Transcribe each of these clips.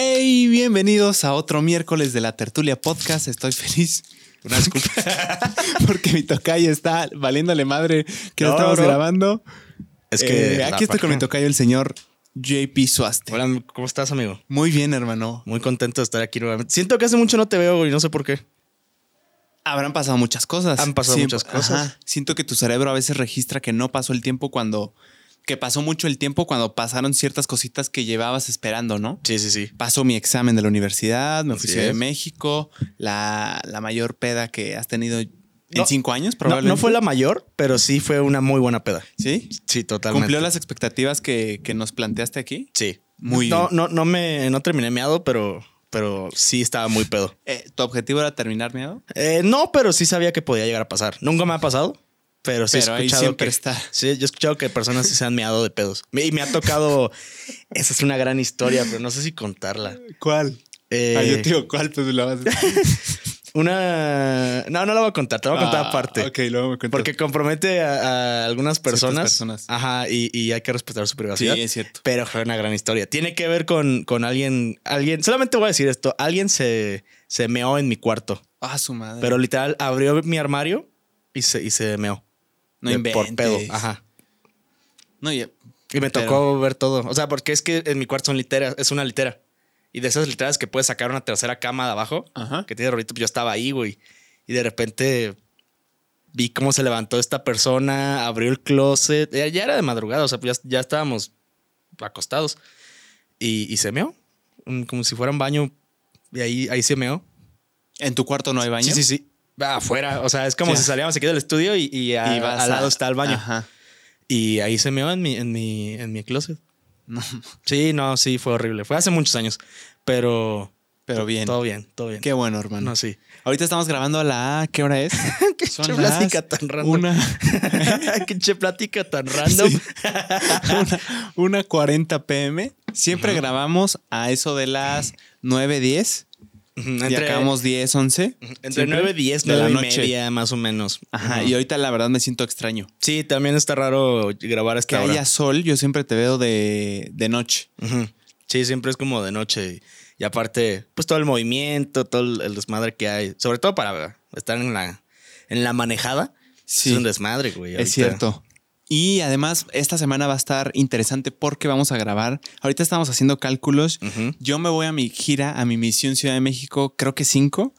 Hey, bienvenidos a otro miércoles de la Tertulia Podcast. Estoy feliz. Una disculpa. Porque mi tocayo está valiéndole madre que no, No, estamos grabando. Es que. Eh, aquí estoy con mi tocayo, el señor JP Suaste. Hola, ¿cómo estás, amigo? Muy bien, hermano. Muy contento de estar aquí nuevamente. Siento que hace mucho no te veo y no sé por qué. Habrán pasado muchas cosas. Han pasado muchas cosas. Siento que tu cerebro a veces registra que no pasó el tiempo cuando. Que pasó mucho el tiempo cuando pasaron ciertas cositas que llevabas esperando, ¿no? Sí, sí, sí. Pasó mi examen de la universidad, me fui de. México, la, la mayor peda que has tenido en No, cinco años, probablemente. no fue la mayor, pero sí fue una muy buena peda. ¿Sí? Sí, totalmente. ¿Cumplió las expectativas que, que nos planteaste aquí? Sí. Muy No, bien. no, no me. No terminé meado, pero. Pero sí estaba muy pedo. Eh, ¿Tu objetivo era terminar miedo? Eh, no, pero sí sabía que podía llegar a pasar. Nunca me ha pasado. Pero sí Pero he ahí escuchado siempre que está. Sí, yo he escuchado que personas sí se han meado de pedos. Y me ha tocado. Esa es una gran historia, pero no sé si contarla. ¿Cuál? Eh, ah, yo te digo, ¿cuál? Pues la vas a Una. No, no la voy a contar, te la voy a contar Ah, aparte. Ok, luego me cuentas. Porque compromete a, a algunas personas. personas. Ajá, y, y hay que respetar su Sí, privacidad. es cierto. Pero fue una gran historia. Tiene que ver con, con alguien. Alguien. Solamente voy a decir esto. Alguien se, se meó en mi cuarto. Ah, su madre. Pero literal abrió mi armario y se, y se meó. No De- inventes. Por pedo. Ajá. No. Y me Pero- tocó ver todo. O sea, porque es que en mi cuarto son literas. Es una litera. Y de esas literas que puedes sacar una tercera cama de abajo. Ajá. que tiene rolito, pues yo estaba ahí, güey. Y de repente vi cómo se levantó esta persona, abrió el closet. Ya, ya era de madrugada, o sea, pues ya, ya estábamos acostados. Y, y se meó, como si fuera un baño. Y ahí, ahí se meó. ¿En tu cuarto no hay baño? Sí, sí, sí. Afuera. O sea, es como si salíamos aquí del estudio y, y a- Y al a- lado está el baño. Ajá. Y ahí se meó en mi, en mi, en mi closet. No, Sí, no, sí, fue horrible. Fue hace muchos años. Pero. pero bien. Todo bien, todo bien. Qué bueno, hermano. No, sí. Ahorita estamos grabando a la... ¿Qué hora es? Qué Son che plática tan random. Una... Qué che plática tan random. Sí. una, una 40 pm. Siempre grabamos a eso de las 9, 10. Y Entre, acabamos 10, 11. entre Siempre 9 y 10, de la 9 y noche. media, más o menos. Ajá, Ujú. y ahorita la verdad me siento extraño. Sí, también está raro grabar Que hora. haya sol, yo siempre te veo de, de noche. Sí, siempre es como de noche. Y, y aparte, pues todo el movimiento, todo el, el desmadre que hay. Sobre todo para estar en la, en la manejada. Sí. Es un desmadre, güey. Es ahorita. cierto. Y además, esta semana va a estar interesante porque vamos a grabar. Ahorita estamos haciendo cálculos. Yo me voy a mi gira, a mi misión Ciudad de México, creo que 5.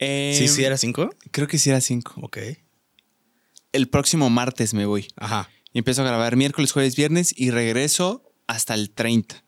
Sí, sí, era 5. Creo que sí era 5. Ok. El próximo martes me voy. Ajá. Y empiezo a grabar miércoles, jueves, viernes y regreso hasta el 30.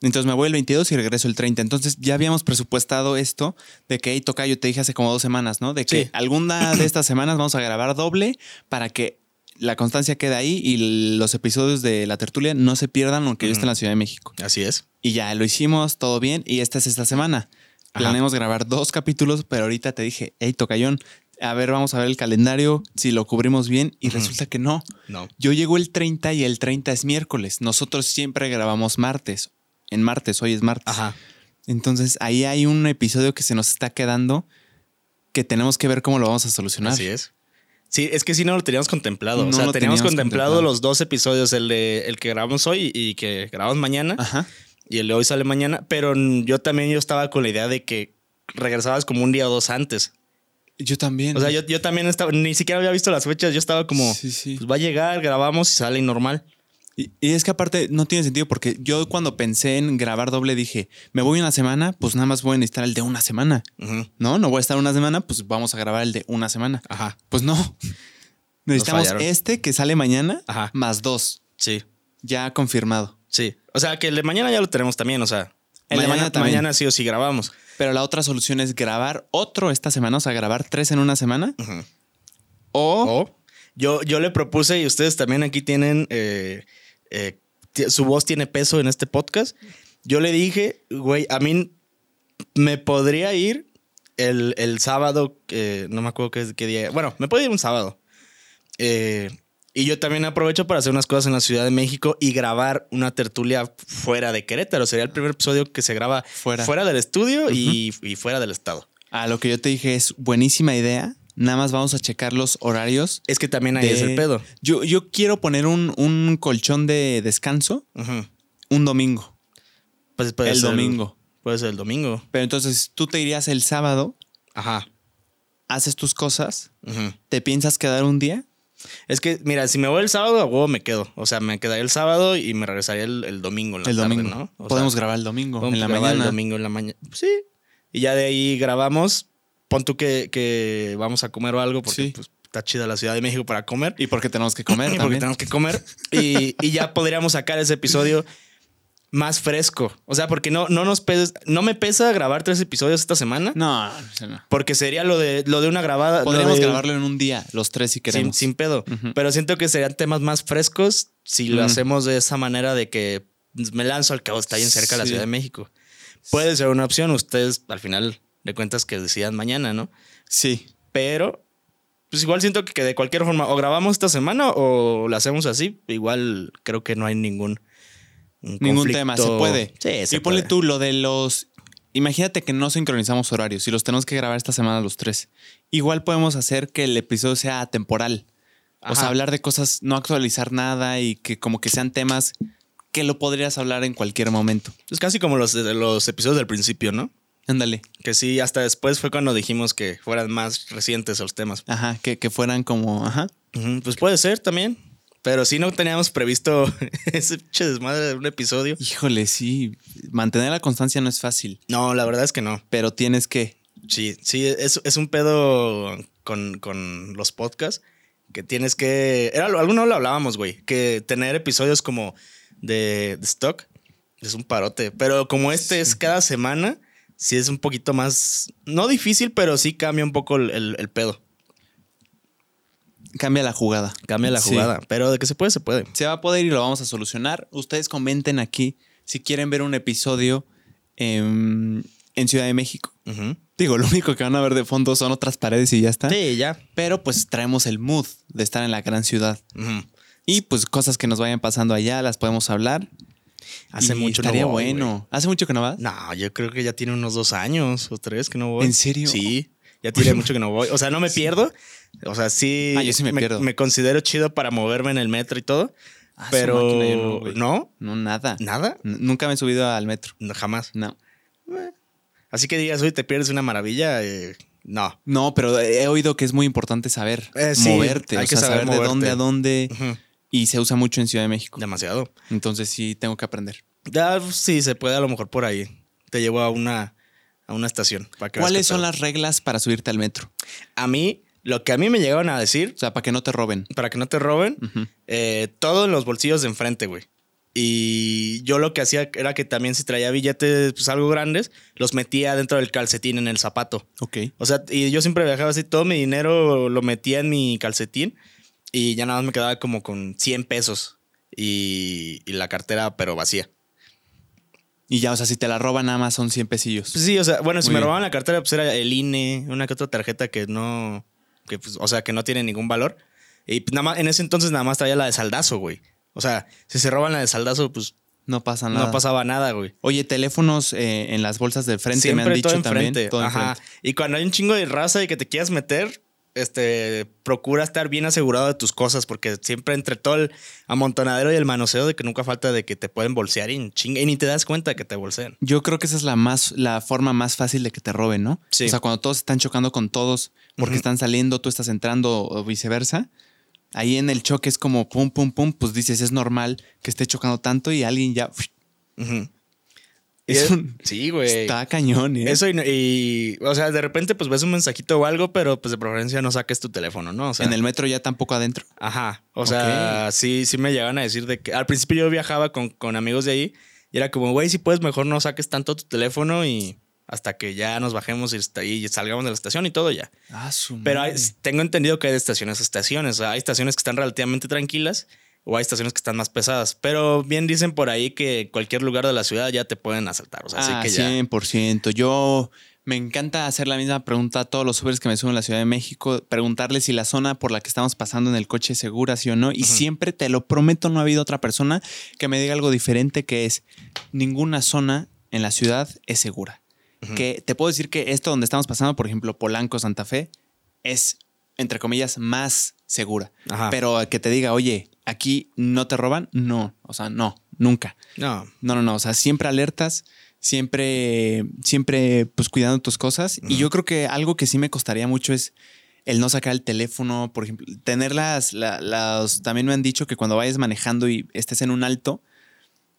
Entonces me voy el 22 y regreso el 30. Entonces ya habíamos presupuestado esto de que, hey, toca, yo te dije hace como dos semanas, ¿no? De que Sí. alguna de estas semanas vamos a grabar doble para que la constancia quede ahí y los episodios de la tertulia no se pierdan aunque yo esté en la Ciudad de México. Así es. Y ya lo hicimos, todo bien. Y esta es esta semana. Ajá. Planeamos grabar dos capítulos, pero ahorita te dije, hey, tocayón, a ver, vamos a ver el calendario, si lo cubrimos bien. Y resulta que no. No. Yo llego el 30 y el 30 es miércoles. Nosotros siempre grabamos martes. En martes, hoy es martes. Ajá. Entonces ahí hay un episodio que se nos está quedando que tenemos que ver cómo lo vamos a solucionar. Así es. Sí, es que sí no lo teníamos contemplado. No o sea, teníamos, teníamos contemplado, contemplado. los dos episodios, el de el que grabamos hoy y que grabamos mañana. Ajá. Y el de hoy sale mañana. Pero yo también yo estaba con la idea de que regresabas como un día o dos antes. Yo también. O sea, yo, yo también estaba, ni siquiera había visto las fechas. Yo estaba como, Sí, sí. pues va a llegar, grabamos y sale normal. Y, y es que aparte no tiene sentido porque yo cuando pensé en grabar doble dije, me voy una semana, pues nada más voy a necesitar el de una semana. No, no voy a estar una semana, pues vamos a grabar el de una semana. Ajá. Pues no. Necesitamos este que sale mañana Ajá. más dos. Sí, Ya confirmado. sí. O sea, que el de mañana ya lo tenemos también. O sea, El de mañana, mañana también. mañana sí o sí grabamos. Pero la otra solución es grabar otro esta semana, o sea, grabar tres en una semana. O O yo, yo le propuse, y ustedes también aquí tienen, eh, eh, su voz tiene peso en este podcast. Yo le dije, güey, a mí me podría ir el, el sábado, eh, no me acuerdo qué, qué día. Bueno, me puede ir un sábado. Eh, y yo también aprovecho para hacer unas cosas en la Ciudad de México y grabar una tertulia fuera de Querétaro. Sería el primer episodio que se graba Fuera. fuera, del estudio y, y fuera del estado. a lo que yo te dije es buenísima idea. Nada más vamos a checar los horarios. Es que también ahí de- es el pedo. Yo, yo quiero poner un, un colchón de descanso un domingo. Pues puede el ser domingo. Puede ser el domingo. Pero entonces tú te irías el sábado, Ajá. haces tus cosas. ¿te piensas quedar un día? Es que, mira, si me voy el sábado, a huevo me quedo. O sea, me quedaría el sábado y me regresaría el, el domingo en la el tarde, domingo. ¿no? O Podemos sea, grabar el domingo, en la mañana. el domingo en la mañana. Sí. Y ya de ahí grabamos. Pon tú que, que vamos a comer o algo porque Sí. pues, está chida la Ciudad de México para comer. Y porque tenemos que comer porque también. tenemos que comer. Y, y ya podríamos sacar ese episodio más fresco. O sea, porque no, no nos pesa, no me pesa grabar tres episodios esta semana. No, no. Porque sería lo de, lo de una grabada. Podríamos de- grabarlo en un día, los tres si queremos. sin pedo. Pero siento que serían temas más frescos si lo hacemos de esa manera de que me lanzo al cabo, está bien cerca de la. Ciudad de México. Puede ser una opción. Ustedes al final de cuentas que decidan mañana, ¿no? Sí. Pero, pues igual siento que de cualquier forma, o grabamos esta semana o lo hacemos así. Igual creo que no hay ningún. Ningún tema, se puede. Sí, se y ponle puede. tú lo de los. Imagínate que no sincronizamos horarios y los tenemos que grabar esta semana los tres. Igual podemos hacer que el episodio sea atemporal. O sea, hablar de cosas, no actualizar nada y que como que sean temas que lo podrías hablar en cualquier momento. Es casi como los, los episodios del principio, ¿no? Ándale. Que sí, hasta después fue cuando dijimos que fueran más recientes los temas. Ajá, que, que fueran como. Ajá. Pues puede ser también. Pero sí no teníamos previsto ese pinche desmadre de un episodio. Híjole, sí. Mantener la constancia no es fácil, No, la verdad es que no. pero tienes que. Sí, sí, es, es un pedo con, con los podcasts que tienes que. Era, vez lo hablábamos, güey. Que tener episodios como de, de stock es un parote. Pero como este es cada semana, sí es un poquito más. No difícil, pero sí cambia un poco el, el- el pedo. Cambia la jugada. Cambia la Sí. jugada. Pero de que se puede, se puede. Se va a poder y lo vamos a solucionar. Ustedes comenten aquí si quieren ver un episodio en, en Ciudad de México. Digo, lo único que van a ver de fondo son otras paredes y ya está. Sí, ya. Pero pues traemos el mood de estar en la gran ciudad. Y pues cosas que nos vayan pasando allá las podemos hablar. Hace Y mucho no Estaría voy, bueno. ¿Hace mucho que no vas? No, yo creo que ya tiene unos dos años o tres que no voy. ¿En serio? Sí, ya tiene mucho que no voy. O sea, no me pierdo. O sea, sí. Ah, yo sí me pierdo. Me considero chido para moverme en el metro y todo. Ah, pero. máquina, no, no, No, nada. nada. N- Nunca me he subido al metro. No, jamás. No. Así que digas, hoy te pierdes una maravilla. eh, no. No, pero he oído que es muy importante saber Eh, sí, moverte. hay o que sea, saber saber, de dónde a dónde. Ujú, Y se usa mucho en Ciudad de México. Demasiado. Entonces sí tengo que aprender. Ya, sí, se puede a lo mejor por ahí. Te llevo a una, a una estación. Para que ¿Cuáles son las reglas para subirte al metro? A mí, lo que a mí me llegaban a decir, O sea, para que no te roben. para que no te roben, eh, todo en los bolsillos de enfrente, güey. Y yo lo que hacía era que también si traía billetes pues algo grandes, los metía dentro del calcetín en el zapato. Ok. O sea, y yo siempre viajaba así, todo mi dinero lo metía en mi calcetín y ya nada más me quedaba como con 100 pesos y, y la cartera pero vacía. Y ya, o sea, si te la roban nada más son 100 pesillos. Pues sí, o sea, bueno, si me bien. robaban la cartera pues era el INE, una que otra tarjeta que no, que pues, o sea, que no tiene ningún valor. Y pues nada más, en ese entonces nada más traía la de saldazo, güey. O sea, si se roban la de saldazo, pues no pasa nada. no pasaba nada, güey. Oye, teléfonos eh, en las bolsas del frente Siempre me han dicho todo también. todo Ajá. Y cuando hay un chingo de raza y que te quieras meter, este, procura estar bien asegurado de tus cosas, porque siempre entre todo el amontonadero y el manoseo de que nunca falta de que te pueden bolsear y, en chinga, y ni te das cuenta de que te bolsean. Yo creo que esa es la más, la forma más fácil de que te roben, ¿no? Sí. O sea, cuando todos están chocando con todos porque están saliendo, tú estás entrando o viceversa. Ahí en el choque es como pum, pum, pum, pues dices, es normal que esté chocando tanto y alguien ya. Es un- sí, güey. Está cañón, ¿eh? Eso y, y, o sea, de repente pues ves un mensajito o algo, pero pues de preferencia no saques tu teléfono, ¿no? O sea, en el metro ya tampoco adentro. Ajá. O sea, sí, sí me llegan a decir de que al principio yo viajaba con, con amigos de ahí y era como, güey, si puedes, mejor no saques tanto tu teléfono y hasta que ya nos bajemos y, salgamos de la estación y todo ya. Ah, su Pero hay- tengo entendido que hay de estaciones a estaciones. O sea, hay estaciones que están relativamente tranquilas o hay estaciones que están más pesadas. Pero bien dicen por ahí que cualquier lugar de la ciudad ya te pueden asaltar. O sea, ah, así que ya. 100%. Yo me encanta hacer la misma pregunta a todos los Ubers que me suben a la Ciudad de México, preguntarles si la zona por la que estamos pasando en el coche es segura, sí o no. Y siempre, te lo prometo, no ha habido otra persona que me diga algo diferente, que es ninguna zona en la ciudad es segura. Que te puedo decir que esto donde estamos pasando, por ejemplo, Polanco, Santa Fe, es, entre comillas, más segura. Ajá. Pero que te diga, oye, aquí no te roban, no. O sea, no, nunca. No. No, no, no. O sea, siempre alertas, siempre, siempre pues cuidando tus cosas. Y yo creo que algo que sí me costaría mucho es el no sacar el teléfono, por ejemplo, tener las, la- las, también me han dicho que cuando vayas manejando y estés en un alto,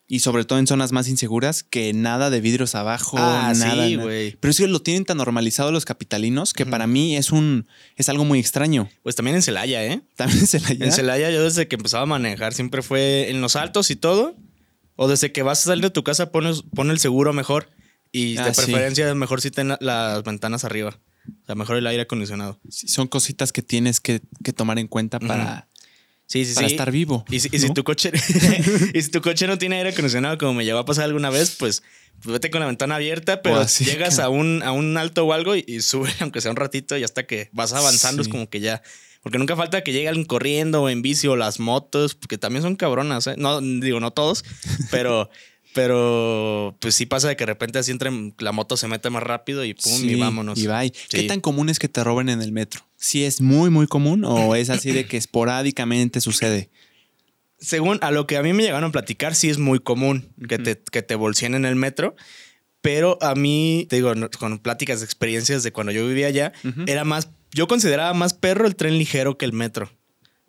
y sobre todo en zonas más inseguras, que nada de vidrios abajo, Ah, nada. sí, nada. güey. Pero es que lo tienen tan normalizado los capitalinos que para mí es un, es algo muy extraño. Pues también en Celaya, ¿eh? También se la En Celaya yo desde que empezaba a manejar siempre fue en los altos y todo. O desde que vas a salir de tu casa pones, pon el seguro mejor. Y Ah, de sí. preferencia mejor si ten las ventanas arriba. O sea, mejor el aire acondicionado. Sí, son cositas que tienes que, que tomar en cuenta para, Sí, sí, para sí. estar vivo. Y si, y si tu coche y si tu coche no tiene aire acondicionado, como me llegó a pasar alguna vez, pues, pues vete con la ventana abierta, pero así, llegas a un, a un alto o algo y, y sube, aunque sea un ratito, y hasta que vas avanzando Sí. es como que ya. Porque nunca falta que llegue alguien corriendo o en bici o las motos, que también son cabronas, ¿eh? No, digo, no todos, pero, pero pues sí pasa de que de repente así entre la moto se mete más rápido y pum, y Sí, vámonos. Y bye. ¿Qué Sí. tan común es que te roben en el metro? ¿Si es muy, muy común o es así de que esporádicamente sucede? Según a lo que a mí me llegaron a platicar, sí es muy común que, te, que te bolseen en el metro. Pero a mí, te digo, con pláticas de experiencias de cuando yo vivía allá, era más, yo consideraba más perro el tren ligero que el metro,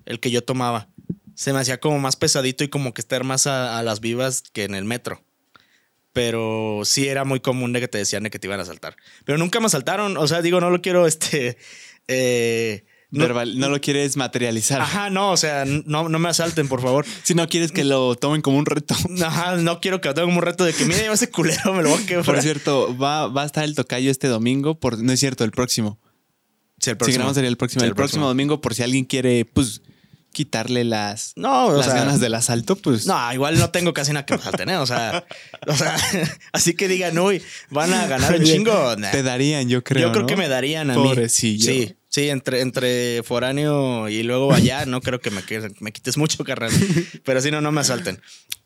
el que yo tomaba. Se me hacía como más pesadito y como que estar más a, a las vivas que en el metro. Pero sí era muy común de que te decían de que te iban a asaltar. Pero nunca me asaltaron. O sea, digo, no lo quiero, este... eh, no- Verbal- no lo quieres materializar. Ajá, no, o sea, no, no me asalten, por favor. Si no quieres que lo tomen como un reto. Ajá, no quiero que lo tenga como un reto de que, mire, yo ese culero me lo voy a quebrar. Por cierto, va, va a estar el tocayo este domingo. Por, no es cierto, el próximo. Sí, el grabamos sería el próximo. Sí, el, próximo domingo, por si alguien quiere, pues, quitarle las, No, las sea, ganas del asalto, pues. No, igual no tengo casi nada que asalten, ¿eh? O sea, o sea, así que digan, uy, van a ganar un chingo. Nah. Te darían, yo creo. Yo creo ¿no? que me darían a mí. Pobrecillo. Sí, sí, entre, entre foráneo y luego allá, no creo que me, que- me quites mucho, carnal. Pero si no, no me asalten.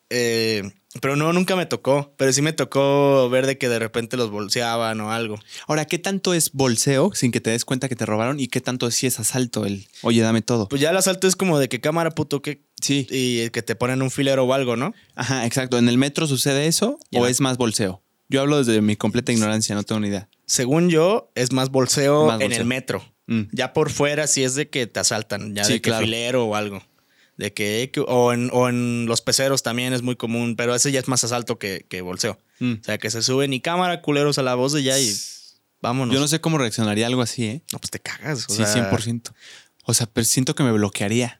Eh, pero no, nunca me tocó. Pero sí me tocó ver de que de repente los bolseaban o algo. Ahora, ¿qué tanto es bolseo sin que te des cuenta que te robaron? ¿Y qué tanto sí es asalto? El, oye, dame todo. Pues ya el asalto es como de que cámara puto que sí. y que te ponen un filero o algo, ¿no? Ajá, exacto. ¿En el metro sucede eso o es más bolseo? Yo hablo desde mi completa ignorancia, no tengo ni idea. Según yo, es más bolseo, Más en el metro. Mm. Ya por fuera sí es de que te asaltan, ya Sí, de que claro. filero o algo. De que, o, en, o en los peceros también es muy común, pero ese ya es más asalto que, que bolseo. Mm. O sea, que se suben y cámara, culeros a la voz de ya y vámonos. Yo no sé cómo reaccionaría algo así, ¿eh? No, pues te cagas. o Sí, sea. 100%. O sea, pero siento que me bloquearía.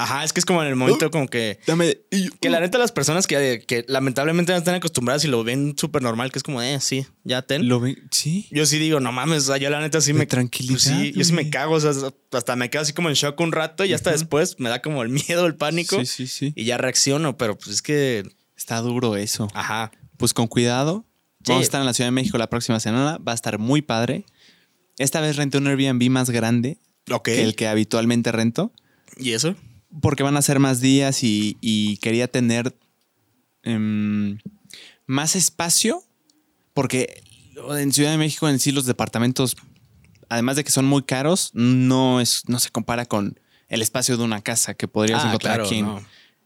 Ajá, es que es como en el momento como que... Dame. Que la neta las personas que, que lamentablemente no están acostumbradas y lo ven súper normal, que es como, eh, sí, ya ten. Lo ve- Sí. Yo sí digo, no mames, o sea, yo la neta sí De me... tranquilidad, sí, yo sí me cago, o sea, hasta me quedo así como en shock un rato y hasta después me da como el miedo, el pánico Sí, sí, sí. y ya reacciono, pero pues es que, Está duro eso. ajá, Pues con cuidado. Sí. Vamos a estar en la Ciudad de México la próxima semana. Va a estar muy padre. Esta vez renté un Airbnb más grande ok. que el que habitualmente rento. ¿Y eso? Porque van a ser más días y, y quería tener em, más espacio. Porque en Ciudad de México en sí los departamentos, además de que son muy caros, no, es, no se compara con el espacio de una casa que podrías Ah, encontrar claro, aquí en, no.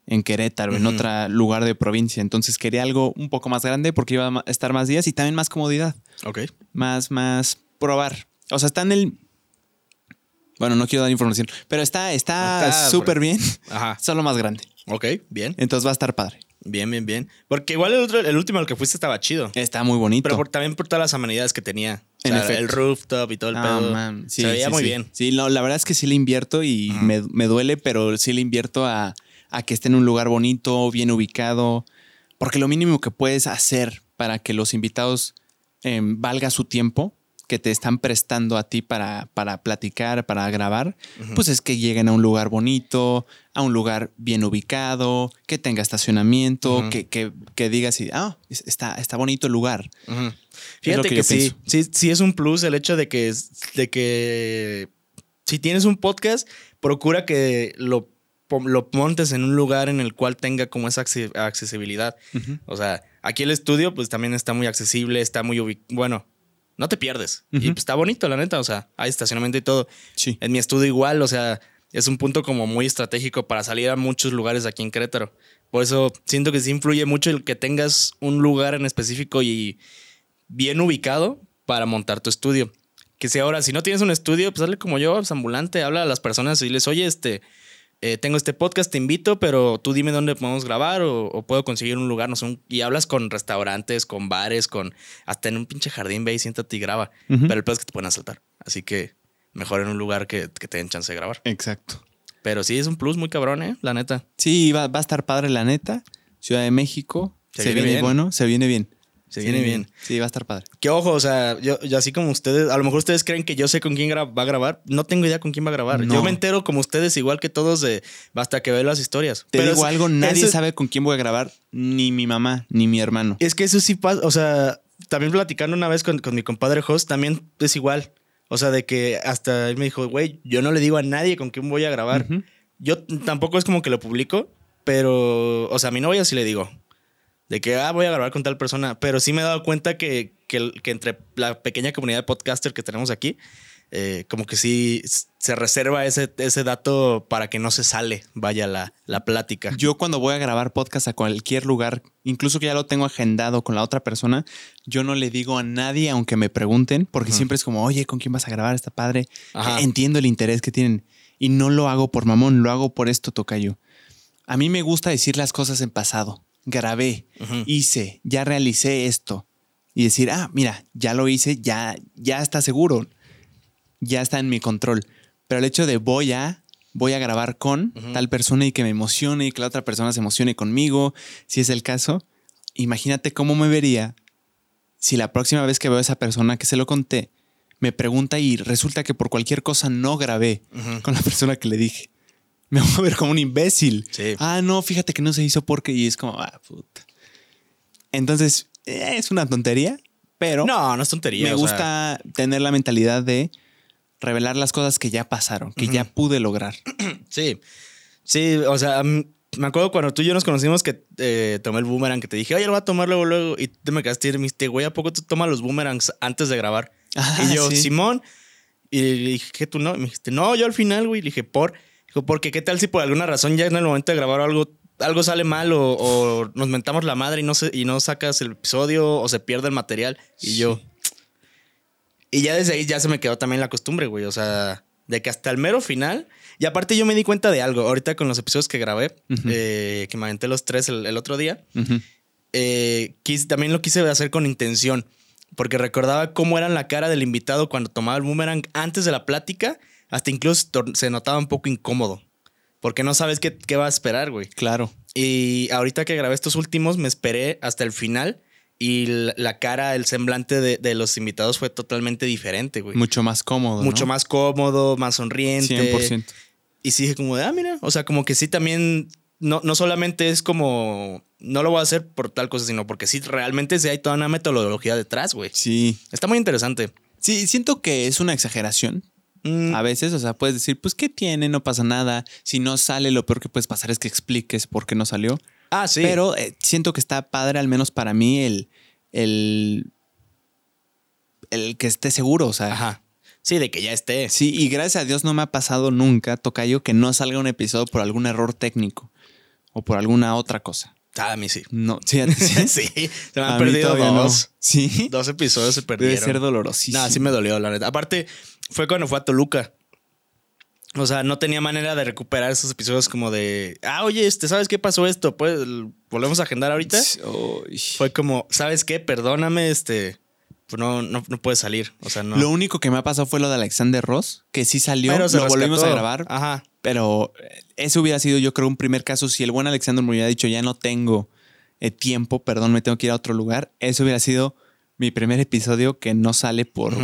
en Querétaro, en Ujú. otro lugar de provincia. Entonces quería algo un poco más grande porque iba a estar más días y también más comodidad, Ok. más, más probar. O sea, está en el... Bueno, no quiero dar información, pero está está Está, súper bien, Ajá. solo más grande. Ok, bien. Entonces va a estar padre. Bien, bien, bien. Porque igual el, otro, el último al que fuiste estaba chido. Está muy bonito. Pero por- también por todas las amenidades que tenía. O En sea, efecto. el rooftop y todo el Ah, pedo. man. Sí, Se veía sí, muy sí. bien. Sí, no, la verdad es que sí le invierto y me, me duele, pero sí le invierto a, a que esté en un lugar bonito, bien ubicado. Porque lo mínimo que puedes hacer para que los invitados em, valga su tiempo que te están prestando a ti para, para platicar, para grabar, pues es que lleguen a un lugar bonito, a un lugar bien ubicado, que tenga estacionamiento, que, que, que digas, y, ah, es- está, está bonito el lugar. Fíjate que, sí, sí, sí es un plus el hecho de que, de que si tienes un podcast, procura que lo, lo montes en un lugar en el cual tenga como esa acce- accesibilidad. O sea, aquí el estudio pues también está muy accesible, está muy ubi- bueno, no te pierdes. Y pues, está bonito, la neta, o sea, hay estacionamiento y todo. Sí. En mi estudio igual, o sea, es un punto como muy estratégico para salir a muchos lugares aquí en Querétaro. Por eso siento que sí influye mucho el que tengas un lugar en específico y bien ubicado para montar tu estudio. Que si ahora, si no tienes un estudio, pues hazle como yo, pues, ambulante, habla a las personas y les, oye, este, eh, tengo este podcast, te invito, pero tú dime dónde podemos grabar o, puedo conseguir un lugar, no sé, y hablas con restaurantes, con bares, con hasta en un pinche jardín, ve y siéntate y graba. Pero el peor es que te pueden asaltar. Así que mejor en un lugar que, que te den chance de grabar. Exacto. Pero sí, es un plus muy cabrón, ¿eh? La neta. Sí, va, va a estar padre, la neta. Ciudad de México. Se, viene, bueno, se viene bien. Se viene bien. Sí, va a estar padre. Que ojo, o sea, yo, así como ustedes, a lo mejor ustedes creen que yo sé con quién va a grabar. No tengo idea con quién va a grabar. Yo me entero como ustedes, igual que todos, de basta que veo las historias. Te digo algo, nadie sabe con quién voy a grabar, ni mi mamá, ni mi hermano. Es que eso sí pasa, o sea, también platicando una vez con, mi compadre Host, también es igual. O sea, de que hasta él me dijo, güey, yo no le digo a nadie con quién voy a grabar. Yo tampoco es como que lo publico, pero, o sea, a mi novia sí le digo de que, ah, voy a grabar con tal persona, pero sí me he dado cuenta que, que, entre la pequeña comunidad de podcaster que tenemos aquí, eh, como que sí se reserva ese, ese dato para que no se sale, vaya la, la plática. Yo cuando voy a grabar podcast a cualquier lugar, incluso que ya lo tengo agendado con la otra persona, yo no le digo a nadie, aunque me pregunten, porque siempre es como, oye, ¿con quién vas a grabar? Está padre. Entiendo el interés que tienen. Y no lo hago por mamón, lo hago por esto, tocayo. A mí me gusta decir las cosas en pasado grabé, hice, ya realicé esto. Y decir, ah, mira, ya lo hice, ya, ya está seguro, ya está en mi control. Pero el hecho de voy a, voy a grabar con tal persona y que me emocione y que la otra persona se emocione conmigo, si es el caso, imagínate cómo me vería si la próxima vez que veo a esa persona que se lo conté, me pregunta y resulta que por cualquier cosa no grabé con la persona que le dije me voy a ver como un imbécil. Ah, no, fíjate que no se hizo porque y es como, ah, puta. Entonces, eh, es una tontería, pero... No, no es tontería. Me gusta tener la mentalidad de revelar las cosas que ya pasaron, que ya pude lograr. Sí, sí, o sea, me acuerdo cuando tú y yo nos conocimos que eh, tomé el boomerang, que te dije, oye, lo voy a tomar luego, luego, y te me quedaste y me dijiste, güey, ¿a poco tú tomas los boomerangs antes de grabar? Ah, y yo, Simón, y le dije, ¿qué tú no? Y me dijiste, no, yo al final, güey, le dije, por porque qué tal si por alguna razón ya en el momento de grabar algo, algo sale mal o, nos mentamos la madre y no, se, y no sacas el episodio o se pierde el material. Y yo... Y ya desde ahí ya se me quedó también la costumbre, güey. O sea, de que hasta el mero final... Y aparte yo me di cuenta de algo. Ahorita con los episodios que grabé, eh, que me aventé los tres el, otro día, eh, también lo quise hacer con intención. Porque recordaba cómo era la cara del invitado cuando tomaba el boomerang antes de la plática hasta incluso se notaba un poco incómodo. Porque no sabes qué, qué va a esperar, güey. Claro. Y ahorita que grabé estos últimos, me esperé hasta el final y la, cara, el semblante de, los invitados fue totalmente diferente, güey. Mucho más cómodo. Mucho más cómodo, más sonriente. 100%. Y sí dije como de, ah, mira, o sea, como que sí también, no, no solamente es como, no lo voy a hacer por tal cosa, sino porque sí, realmente sí hay toda una metodología detrás, güey. Sí. Está muy interesante. Sí, siento que es una exageración, Mm. A veces, o sea, puedes decir, pues, ¿qué tiene? No pasa nada. Si no sale, lo peor que puedes pasar es que expliques por qué no salió. Ah, sí. Pero eh, siento que está padre, al menos para mí, el, el, el que esté seguro, o sea. Ajá. Sí, de que ya esté. Sí, y gracias a Dios no me ha pasado nunca, Tocayo, que no salga un episodio por algún error técnico o por alguna otra cosa. Ah, a mí sí. No, sí, sí. sí. Se me han perdido dos. Sí. Dos episodios se perdieron. Debe ser dolorosísimo. No, sí me dolió, la neta. Aparte, fue cuando fue a Toluca. O sea, no tenía manera de recuperar esos episodios como de, ah, oye, este, ¿sabes qué pasó esto? Pues volvemos a agendar ahorita. Fue como, ¿sabes qué? Perdóname, este, pues no, no, no puede salir. O sea, no. Lo único que me ha pasado fue lo de Alexander Ross, que sí salió, pero lo volvimos a grabar. Ajá. Pero ese hubiera sido, yo creo, un primer caso. Si el buen Alexander me hubiera dicho, ya no tengo eh, tiempo, perdón, me tengo que ir a otro lugar, eso hubiera sido mi primer episodio que no sale por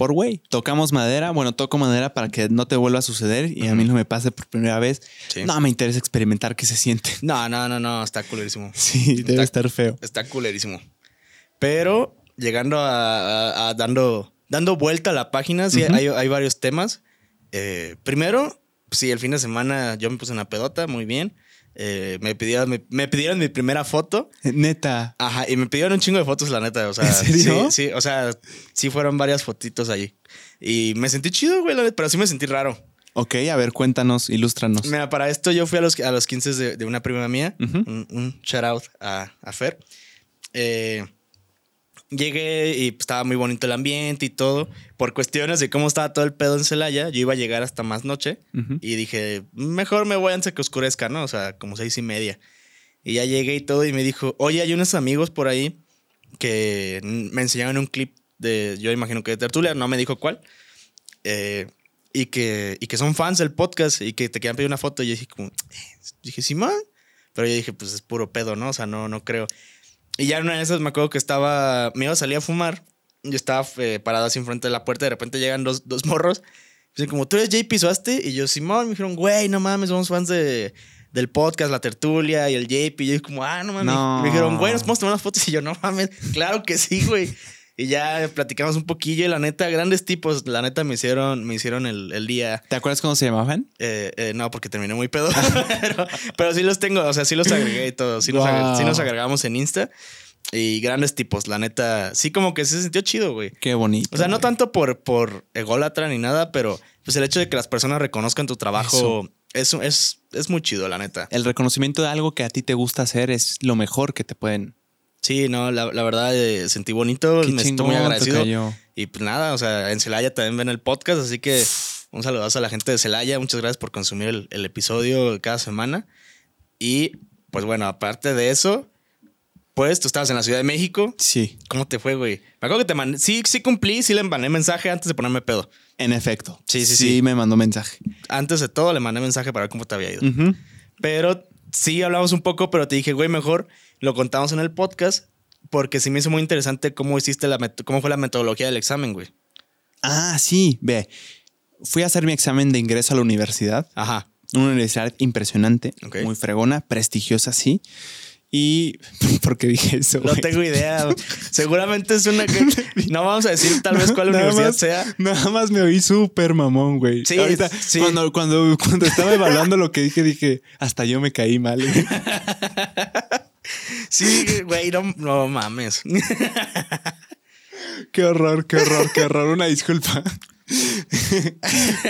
por güey. Tocamos madera, bueno, toco madera para que no te vuelva a suceder y a mí no me pase por primera vez. No me interesa experimentar qué se siente. No, no, no, no, está culerísimo. Sí, debe estar feo. Está culerísimo. Pero llegando a, dando, dando vuelta a la página, sí, hay, varios temas. Eh, primero, sí, el fin de semana yo me puse una pedota, muy bien. Eh, me, pidieron, me, pidieron mi primera foto. Neta. Ajá, y me pidieron un chingo de fotos, la neta. O sea, Sí, sí, o sea, sí fueron varias fotitos ahí. Y me sentí chido, güey, pero sí me sentí raro. Ok, a ver, cuéntanos, ilústranos. Mira, para esto yo fui a los, a los 15 de, de una prima mía. Un shout out a, a Fer. Eh, llegué y estaba muy bonito el ambiente y todo. Por cuestiones de cómo estaba todo el pedo en Celaya, yo iba a llegar hasta más noche. Ujú. Y dije, mejor me voy antes que oscurezca, ¿no? O sea, como seis y media. Y ya llegué y todo y me dijo, oye, hay unos amigos por ahí que me enseñaron un clip de, yo imagino que de Tertulia, no me dijo cuál. eh, y, que, y que son fans del podcast y que te querían pedir una foto. Y yo dije, como, eh, dije, Simón. Pero yo dije, pues es puro pedo, ¿no? O sea, no, no creo. Y ya en una de esas me acuerdo que estaba, me iba a salir a fumar. Yo estaba eh, parado así enfrente de la puerta. De repente llegan dos, dos morros. Dicen como, ¿tú eres JP Suaste? Y yo, Simón, me dijeron, güey, no mames, somos fans de, del podcast, La Tertulia y el JP. Y yo como, ah, no mames. No. Me dijeron, güey, nos podemos tomar unas fotos. Y yo, no mames, claro que sí, güey. Y ya platicamos un poquillo y la neta, grandes tipos, la neta me hicieron, me hicieron el, el día. ¿Te acuerdas cómo se llamaban? Eh, eh, no, porque terminé muy pedo. pero, pero sí los tengo, o sea, sí los agregué y todo. Sí, nos, sí agregamos en Insta. Y grandes tipos, la neta. Sí, como que se sintió chido, güey. Qué bonito. O sea, no güey. tanto por, por ególatra ni nada, pero pues el hecho de que las personas reconozcan tu trabajo es, es, es muy chido, la neta. El reconocimiento de algo que a ti te gusta hacer es lo mejor que te pueden. Sí, no, la, la verdad eh, sentí bonito, Qué me siento muy agradecido. Y pues nada, o sea, en Celaya también ven el podcast, así que un saludazo a la gente de Celaya. Muchas gracias por consumir el, el episodio cada semana. Y pues bueno, aparte de eso, pues tú estabas en la Ciudad de México. Sí, ¿Cómo te fue, güey? Me acuerdo que te mandé. Sí, sí cumplí, sí le mandé mensaje antes de ponerme pedo. en efecto. Sí, sí, Sí, sí. me mandó mensaje. Antes de todo le mandé mensaje para ver cómo te había ido. Ujú. Pero sí hablamos un poco, pero te dije, güey, mejor lo contamos en el podcast porque sí me hizo muy interesante cómo hiciste la cómo fue la metodología del examen, güey. Ah, sí, ve. Fui a hacer mi examen de ingreso a la universidad. Ajá. Una universidad impresionante, muy fregona, prestigiosa, sí. Y porque dije eso. No tengo idea. Seguramente es una que no vamos a decir tal vez cuál Nada universidad más- sea. Nada más me oí súper mamón, güey. Sí, Ahorita, sí. Cuando, cuando, cuando estaba evaluando lo que dije, dije, hasta yo me caí mal. güey. Sí, güey, no, no mames. Qué horror, qué horror, qué horror. Una disculpa.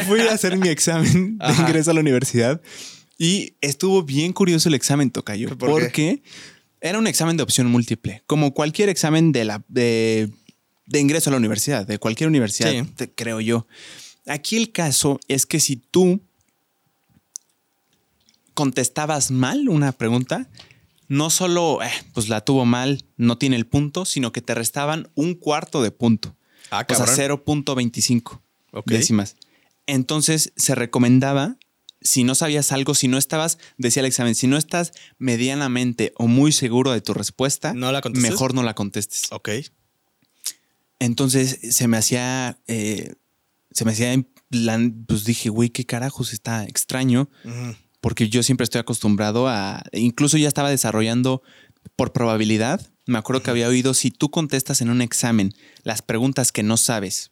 Fui a hacer mi examen de Ajá. ingreso a la universidad y estuvo bien curioso el examen, Tocayo. ¿Por qué? porque era un examen de opción múltiple, como cualquier examen de, la, de, de ingreso a la universidad, de cualquier universidad, Sí. te- creo yo. Aquí el caso es que si tú contestabas mal una pregunta, no solo eh, pues la tuvo mal, no tiene el punto, sino que te restaban un cuarto de punto. Ah, O sea, cabrón. 0.25 Ok. décimas. Entonces se recomendaba, si no sabías algo, si no estabas, decía el examen, si no estás medianamente o muy seguro de tu respuesta, ¿No la mejor no la contestes. Ok. Entonces se me hacía, eh, se me hacía pues dije, güey, qué carajos, está extraño porque yo siempre estoy acostumbrado a, incluso ya estaba desarrollando por probabilidad. Me acuerdo que había oído, si tú contestas en un examen las preguntas que no sabes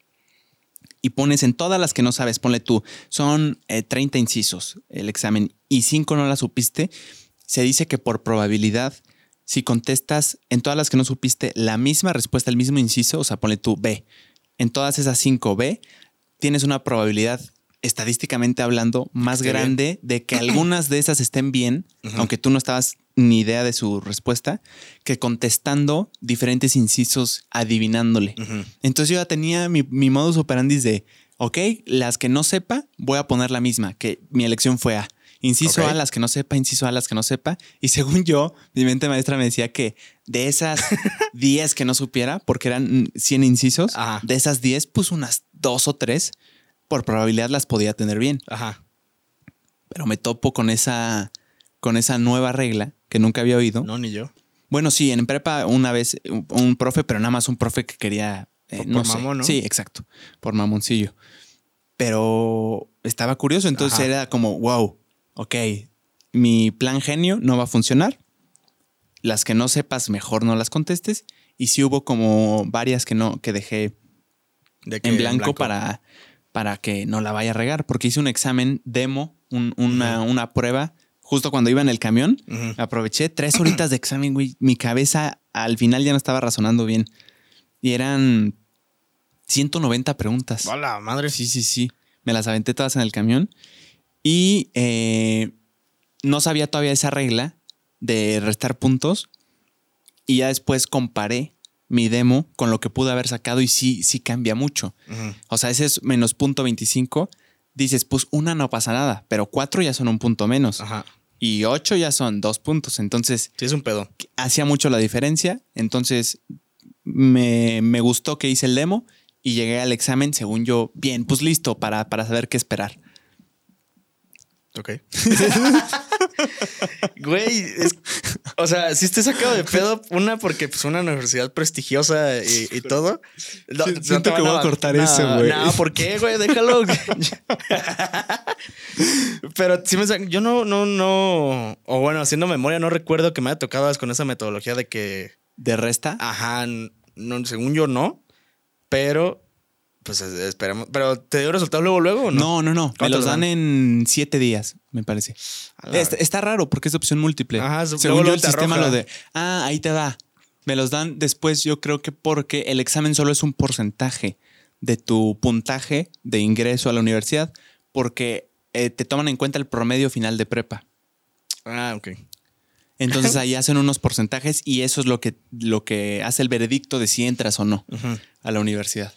y pones en todas las que no sabes, ponle tú, son eh, 30 incisos el examen y 5 no las supiste, se dice que por probabilidad, si contestas en todas las que no supiste la misma respuesta, el mismo inciso, o sea, ponle tú B, en todas esas 5 B, tienes una probabilidad estadísticamente hablando más bien. grande de que algunas de esas estén bien, aunque tú no estabas ni idea de su respuesta, que contestando diferentes incisos adivinándole. Entonces yo ya tenía mi, mi modus operandi de, ok, las que no sepa, voy a poner la misma, que mi elección fue A. Inciso. A, las que no sepa, inciso A, las que no sepa. Y según yo, mi mente maestra me decía que de esas 10 que no supiera, porque eran 100 incisos, Ajá. de esas 10, pues unas dos o tres, por probabilidad las podía tener bien. Ajá. Pero me topo con esa, con esa nueva regla que nunca había oído. No, ni yo. Bueno, sí, en prepa una vez un, un profe, pero nada más un profe que quería. eh, Por- no por sé. mamón, ¿no? Sí, exacto. Por mamoncillo. Pero estaba curioso. Entonces Ajá. era como, wow, ok, mi plan genio no va a funcionar. Las que no sepas, mejor no las contestes. Y sí hubo como varias que no, que dejé De en blanco, Para, para que no la vaya a regar. Porque hice un examen demo, un- una, una prueba, justo cuando iba en el camión. Aproveché tres horitas de examen, güey. Mi cabeza al final ya no estaba razonando bien. Y eran 190 preguntas. Hola, madre. Sí, sí, sí. Me las aventé todas en el camión. Y eh, no sabía todavía esa regla de restar puntos. Y ya después comparé mi demo con lo que pude haber sacado y sí, sí cambia mucho. O sea, ese es menos punto 25. Dices, pues una no pasa nada, pero cuatro ya son un punto menos. Ajá. Y ocho ya son dos puntos. Entonces, Sí, es un pedo. hacía mucho la diferencia. Entonces, me, me gustó que hice el demo y llegué al examen, según yo, bien, pues listo para, para saber qué esperar. Ok. Güey, es- o sea, sí estoy sacado de pedo. Una, porque pues una universidad prestigiosa y, y todo. No, Sí, no siento que voy a cortar no, eso, güey. No, ¿por qué, güey? Déjalo. Pero sí me sa- Yo no, no, no. O bueno, haciendo memoria, no recuerdo que me haya tocado con esa metodología de que. De resta, Ajá, no, según yo no. Pero. Pues es- esperemos. Pero ¿te dio resultado luego, luego o no? no, no, no. Me ¿Cuánto los lo dan dan? en siete días, me parece. La- Está, está raro porque es opción múltiple. Ajá, Según yo, el te sistema lo de, ah, ahí te da. Me los dan después, yo creo que porque el examen solo es un porcentaje de tu puntaje de ingreso a la universidad, porque eh, te toman en cuenta el promedio final de prepa. Ah, ok. Entonces ahí hacen unos porcentajes y eso es lo que, lo que hace el veredicto de si entras o no a la universidad.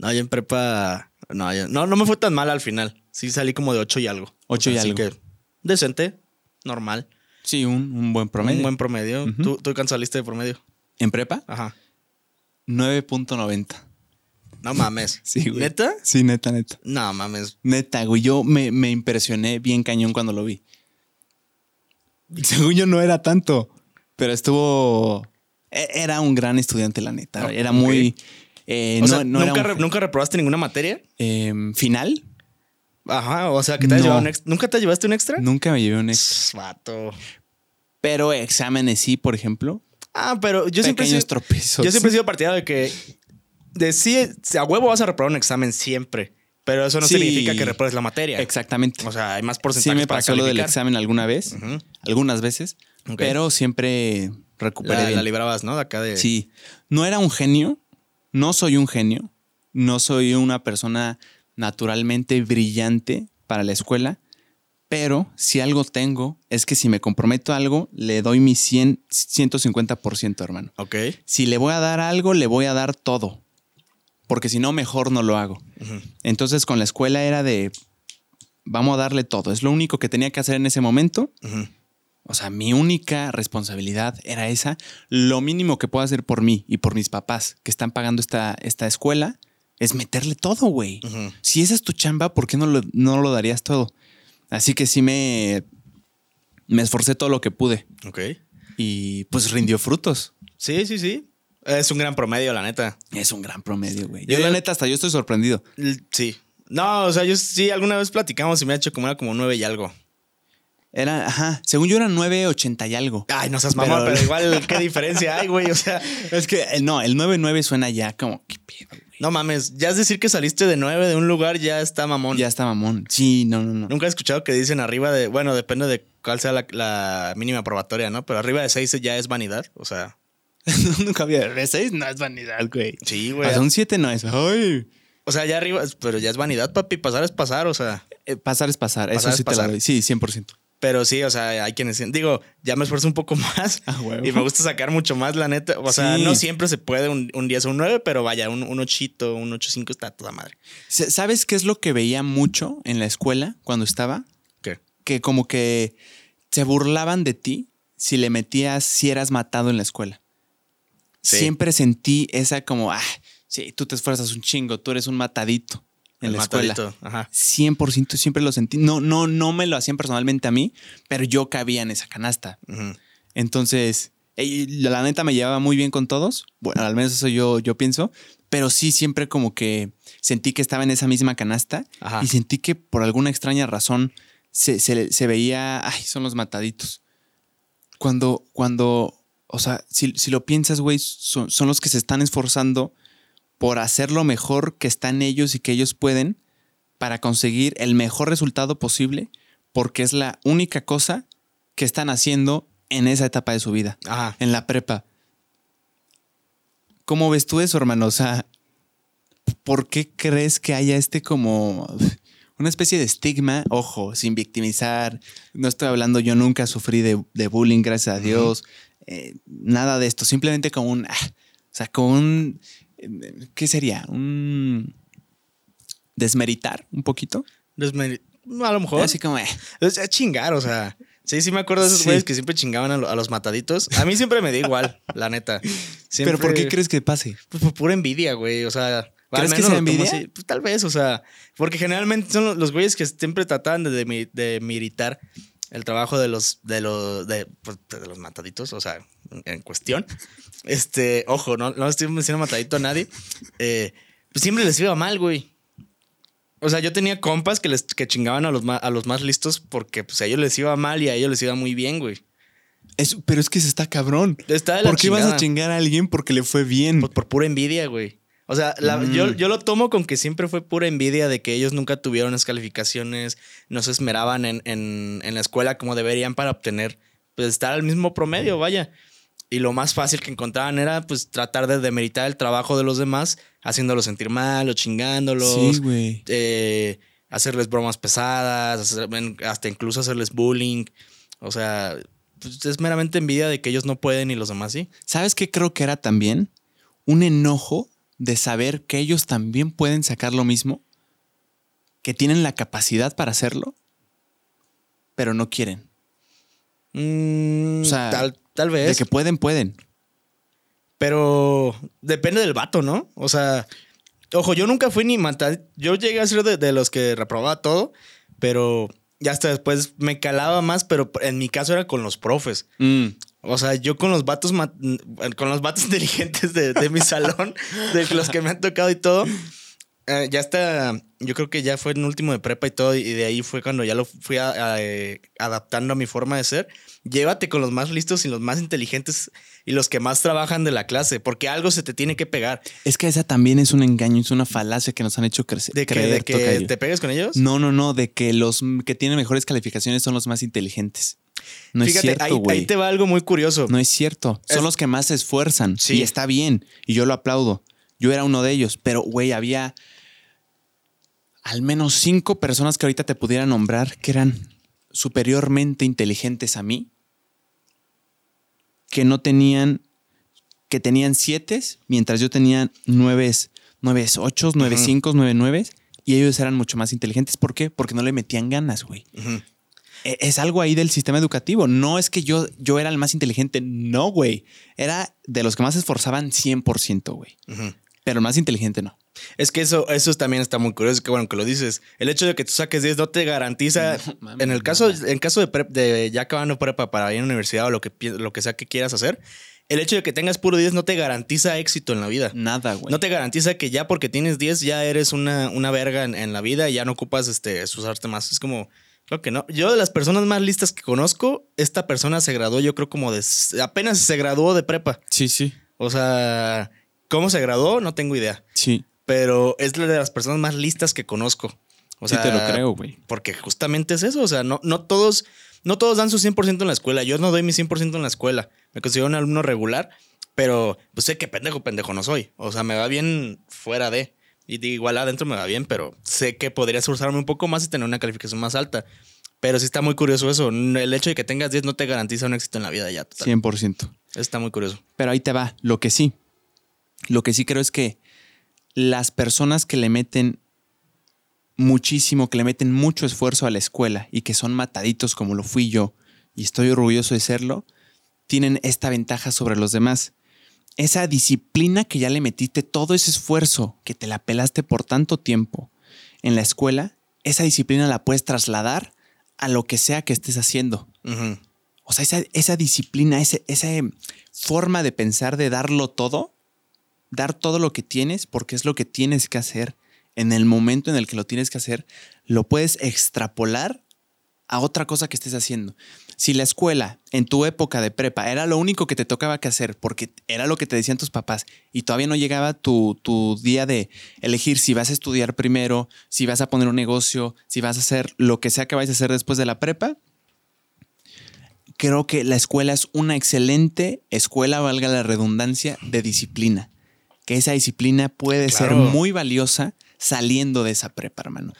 No, yo en prepa. No, yo- no, no me fue tan mal al final. Sí salí como de 8 y algo. Ocho y así algo. que decente, normal. Sí, un, un buen promedio. Un buen promedio. ¿Tú, ¿Tú de promedio? ¿En prepa? Ajá. 9.90. No mames. Sí, güey. ¿Neta? Sí, neta, neta. No mames. Neta, güey. Yo me, me impresioné bien cañón cuando lo vi. Según yo no era tanto, pero estuvo... e- Era un gran estudiante, la neta. Era muy... eh, o no, sea, no ¿nunca, un- re- ¿nunca reprobaste ninguna materia? em, final. Ajá. O sea, que te No. llevado un extra. ¿Nunca te llevaste un extra? Nunca me llevé un ex. Pss, Vato. Pero exámenes sí, por ejemplo. Ah, pero yo siempre, he sido, tropiezos. yo siempre he sido partidario de que de sí, a huevo vas a reprobar un examen siempre. Pero eso no Sí. significa que repruebes la materia. Exactamente. O sea, hay más Sí porcentajes me pasó lo del examen alguna vez, algunas veces, pero siempre recuperé La, bien. la librabas, ¿no? De acá de. Sí, no era un genio, no soy un genio, no soy una persona naturalmente brillante para la escuela, pero si algo tengo es que si me comprometo a algo, le doy mi 100, 150%, hermano. Ok. Si le voy a dar algo, le voy a dar todo, porque si no, mejor no lo hago. Entonces con la escuela era de, vamos a darle todo, es lo único que tenía que hacer en ese momento. O sea, mi única responsabilidad era esa. Lo mínimo que puedo hacer por mí y por mis papás que están pagando esta, esta escuela es meterle todo, güey. Si esa es tu chamba, ¿por qué no lo, no lo darías todo? Así que sí me, me esforcé todo lo que pude Ok. y pues rindió frutos. Sí, sí, sí. Es un gran promedio, la neta. Es un gran promedio, güey. Yo- Yo, la neta, hasta yo estoy sorprendido. Sí. No, o sea, yo sí, alguna vez platicamos y me ha hecho como era como nueve y algo. Era, ajá, según yo eran 9.80 y algo. Ay, no seas mamá, Pero- pero, igual, ¿qué diferencia hay, güey? O sea, Es que, eh, no, el 9.9 suena ya como, ¿qué pedo, güey? no mames. Ya es decir que saliste de nueve de un lugar, ya está mamón. Ya está mamón. Sí, no, no, no. Nunca he escuchado que dicen arriba de. Bueno, depende de cuál sea la, la mínima probatoria, ¿no? Pero arriba de seis ya es vanidad. O sea, Nunca había. De 6 no es vanidad, güey. sí, güey. sea, un 7 no es. Ay. O sea, ya arriba, pero ya es vanidad, papi. Pasar es pasar, o sea. Eh, pasar es pasar. Pasar Eso es sí te pasar. lo doy. Sí, 100%. Pero sí, o sea, hay quienes digo, ya me esfuerzo un poco más Ah, y me gusta sacar mucho más, la neta. O sea, no siempre se puede un, un 10 o un 9, pero vaya, un, un 8, un 8.5 está toda madre. ¿Sabes qué es lo que veía mucho en la escuela cuando estaba? ¿Qué? Que como que se burlaban de ti si le metías, si eras matado en la escuela. Sí. Siempre sentí esa como, ah, sí, tú te esfuerzas un chingo, tú eres un matadito en El la escuela. matadito, Ajá. 100% siempre lo sentí. No, no, no me lo hacían personalmente a mí, pero yo cabía en esa canasta. Entonces, eh, la neta me llevaba muy bien con todos. Bueno, al menos eso yo, yo pienso. Pero sí, siempre como que sentí que estaba en esa misma canasta Ajá. y sentí que por alguna extraña razón se, se- se veía, ay, son los mataditos. Cuando, cuando, o sea, si, si lo piensas, güey, son, son los que se están esforzando por hacer lo mejor que está en ellos y que ellos pueden para conseguir el mejor resultado posible, porque es la única cosa que están haciendo en esa etapa de su vida, Ajá. en la prepa. ¿Cómo ves tú eso, hermano? O sea, ¿por qué crees que haya este como una especie de estigma, ojo, sin victimizar. No estoy hablando, yo nunca sufrí de, de bullying, gracias a Dios. Eh, nada de esto, simplemente como un, ah, o sea, con un, ¿qué sería? Un desmeritar un poquito. Desmeri- a lo mejor. Así como, eh, Es, chingar, o sea. Sí, sí me acuerdo de esos Sí. güeyes que siempre chingaban a, lo- a los mataditos. A mí siempre me da igual, la neta. Siempre- pero ¿por qué crees que pase? Pues por pura envidia, güey. O sea, ¿Crees que sea envidia? Pues tal vez, o sea. Porque generalmente son los- güeyes que siempre trataban de, de militar el trabajo de los, de los, de, pues, de los mataditos, o sea, en, cuestión. Este, ojo, no, no estoy diciendo matadito a nadie. Eh, pues siempre les iba mal, güey. O sea, yo tenía compas que les que chingaban a los, ma- a los más listos porque pues a ellos les iba mal y a ellos les iba muy bien, güey. Es- pero es que se está cabrón. Está de la ¿Por qué vas a chingada. chingar a alguien porque le fue bien? Por, por pura envidia, güey. O sea, la- Mm. yo, yo lo tomo con que siempre fue pura envidia de que ellos nunca tuvieron las calificaciones, no se esmeraban en, en- en la escuela como deberían para obtener, pues estar al mismo promedio, vaya. Y lo más fácil que encontraban era, pues, tratar de demeritar el trabajo de los demás, haciéndolos sentir mal o chingándolos. Sí, güey. eh, hacerles bromas pesadas, hacer- hasta incluso hacerles bullying. O sea, pues, es meramente envidia de que ellos no pueden y los demás sí. ¿Sabes qué creo que era también? Un enojo de saber que ellos también pueden sacar lo mismo, que tienen la capacidad para hacerlo, pero no quieren. Mm, O sea, tal, tal De vez. que pueden, pueden. Pero depende del vato, ¿no? O sea, ojo, yo nunca fui ni matar. Yo llegué a ser de, de los que reprobaba todo, pero ya hasta después me calaba más, pero en mi caso era con los profes. Mm. O sea, yo con los vatos, ma- con los vatos inteligentes de, de mi salón, de los que me han tocado y todo, eh, ya está, yo creo que ya fue en último de prepa y todo, y de ahí fue cuando ya lo fui a- a, eh, adaptando a mi forma de ser. Llévate con los más listos y los más inteligentes y los que más trabajan de la clase, porque algo se te tiene que pegar. Es que esa también es un engaño, es una falacia que nos han hecho crecer. De que, creer, de que te pegues con ellos. No, no, no, de que los que tienen mejores calificaciones son los más inteligentes. No Fíjate, es ahí, cierto, güey. ahí te va algo muy curioso. No es cierto. Son Es- los que más se esfuerzan. Sí. Y está bien. Y yo lo aplaudo. Yo era uno de ellos. Pero, güey, había al menos cinco personas que ahorita te pudiera nombrar que eran superiormente inteligentes a mí. Que no tenían, que tenían siete, mientras yo tenía nueve, nueve ocho, nueve cinco, nueve nueve. Y ellos eran mucho más inteligentes. ¿Por qué? Porque no le metían ganas, güey. E- es algo ahí del sistema educativo. No es que yo, yo era el más inteligente, no, güey. Era de los que más se esforzaban 100%, güey. Ujú. Pero el más inteligente no. Es que eso, eso también está muy curioso, que bueno que lo dices. El hecho de que tú saques 10 no te garantiza, No, en el caso, en caso de, prep- de ya acabando prepa para ir a la universidad o lo que, lo que sea que quieras hacer, el hecho de que tengas puro 10 no te garantiza éxito en la vida. Nada, güey. No te garantiza que ya porque tienes 10 ya eres una, una verga en, en la vida y ya no ocupas este, usarte más. Es como, creo que no. Yo de las personas más listas que conozco, esta persona se graduó, yo creo como de... Apenas se graduó de prepa. Sí, sí. O sea, ¿cómo se graduó? No tengo idea Sí. pero es de las personas más listas que conozco. O sí te lo creo, güey. Porque justamente es eso. O sea, no, no todos, no todos dan su 100% en la escuela. Yo no doy mi 100% en la escuela. Me considero un alumno regular, pero pues sé que pendejo, pendejo no soy. O sea, me va bien fuera de. Y igual adentro me va bien, pero sé que podría esforzarme un poco más y tener una calificación más alta. Pero sí está muy curioso eso. El hecho de que tengas 10 no te garantiza un éxito en la vida ya. Total. 100%. Está muy curioso. Pero ahí te va. Lo que sí. Lo que sí creo es que las personas que le meten muchísimo, que le meten mucho esfuerzo a la escuela y que son mataditos como lo fui yo, y estoy orgulloso de serlo, tienen esta ventaja sobre los demás. Esa disciplina que ya le metiste, todo ese esfuerzo que te la pelaste por tanto tiempo en la escuela, esa disciplina la puedes trasladar a lo que sea que estés haciendo. O sea, esa, esa disciplina, ese- esa forma de pensar de darlo todo, dar todo lo que tienes porque es lo que tienes que hacer en el momento en el que lo tienes que hacer, lo puedes extrapolar a otra cosa que estés haciendo. Si la escuela en tu época de prepa era lo único que te tocaba que hacer porque era lo que te decían tus papás y todavía no llegaba tu, tu día de elegir si vas a estudiar primero, si vas a poner un negocio, si vas a hacer lo que sea que vayas a hacer después de la prepa, creo que la escuela es una excelente escuela, valga la redundancia, de disciplina. Que esa disciplina puede ser muy valiosa saliendo de esa prepa, hermano.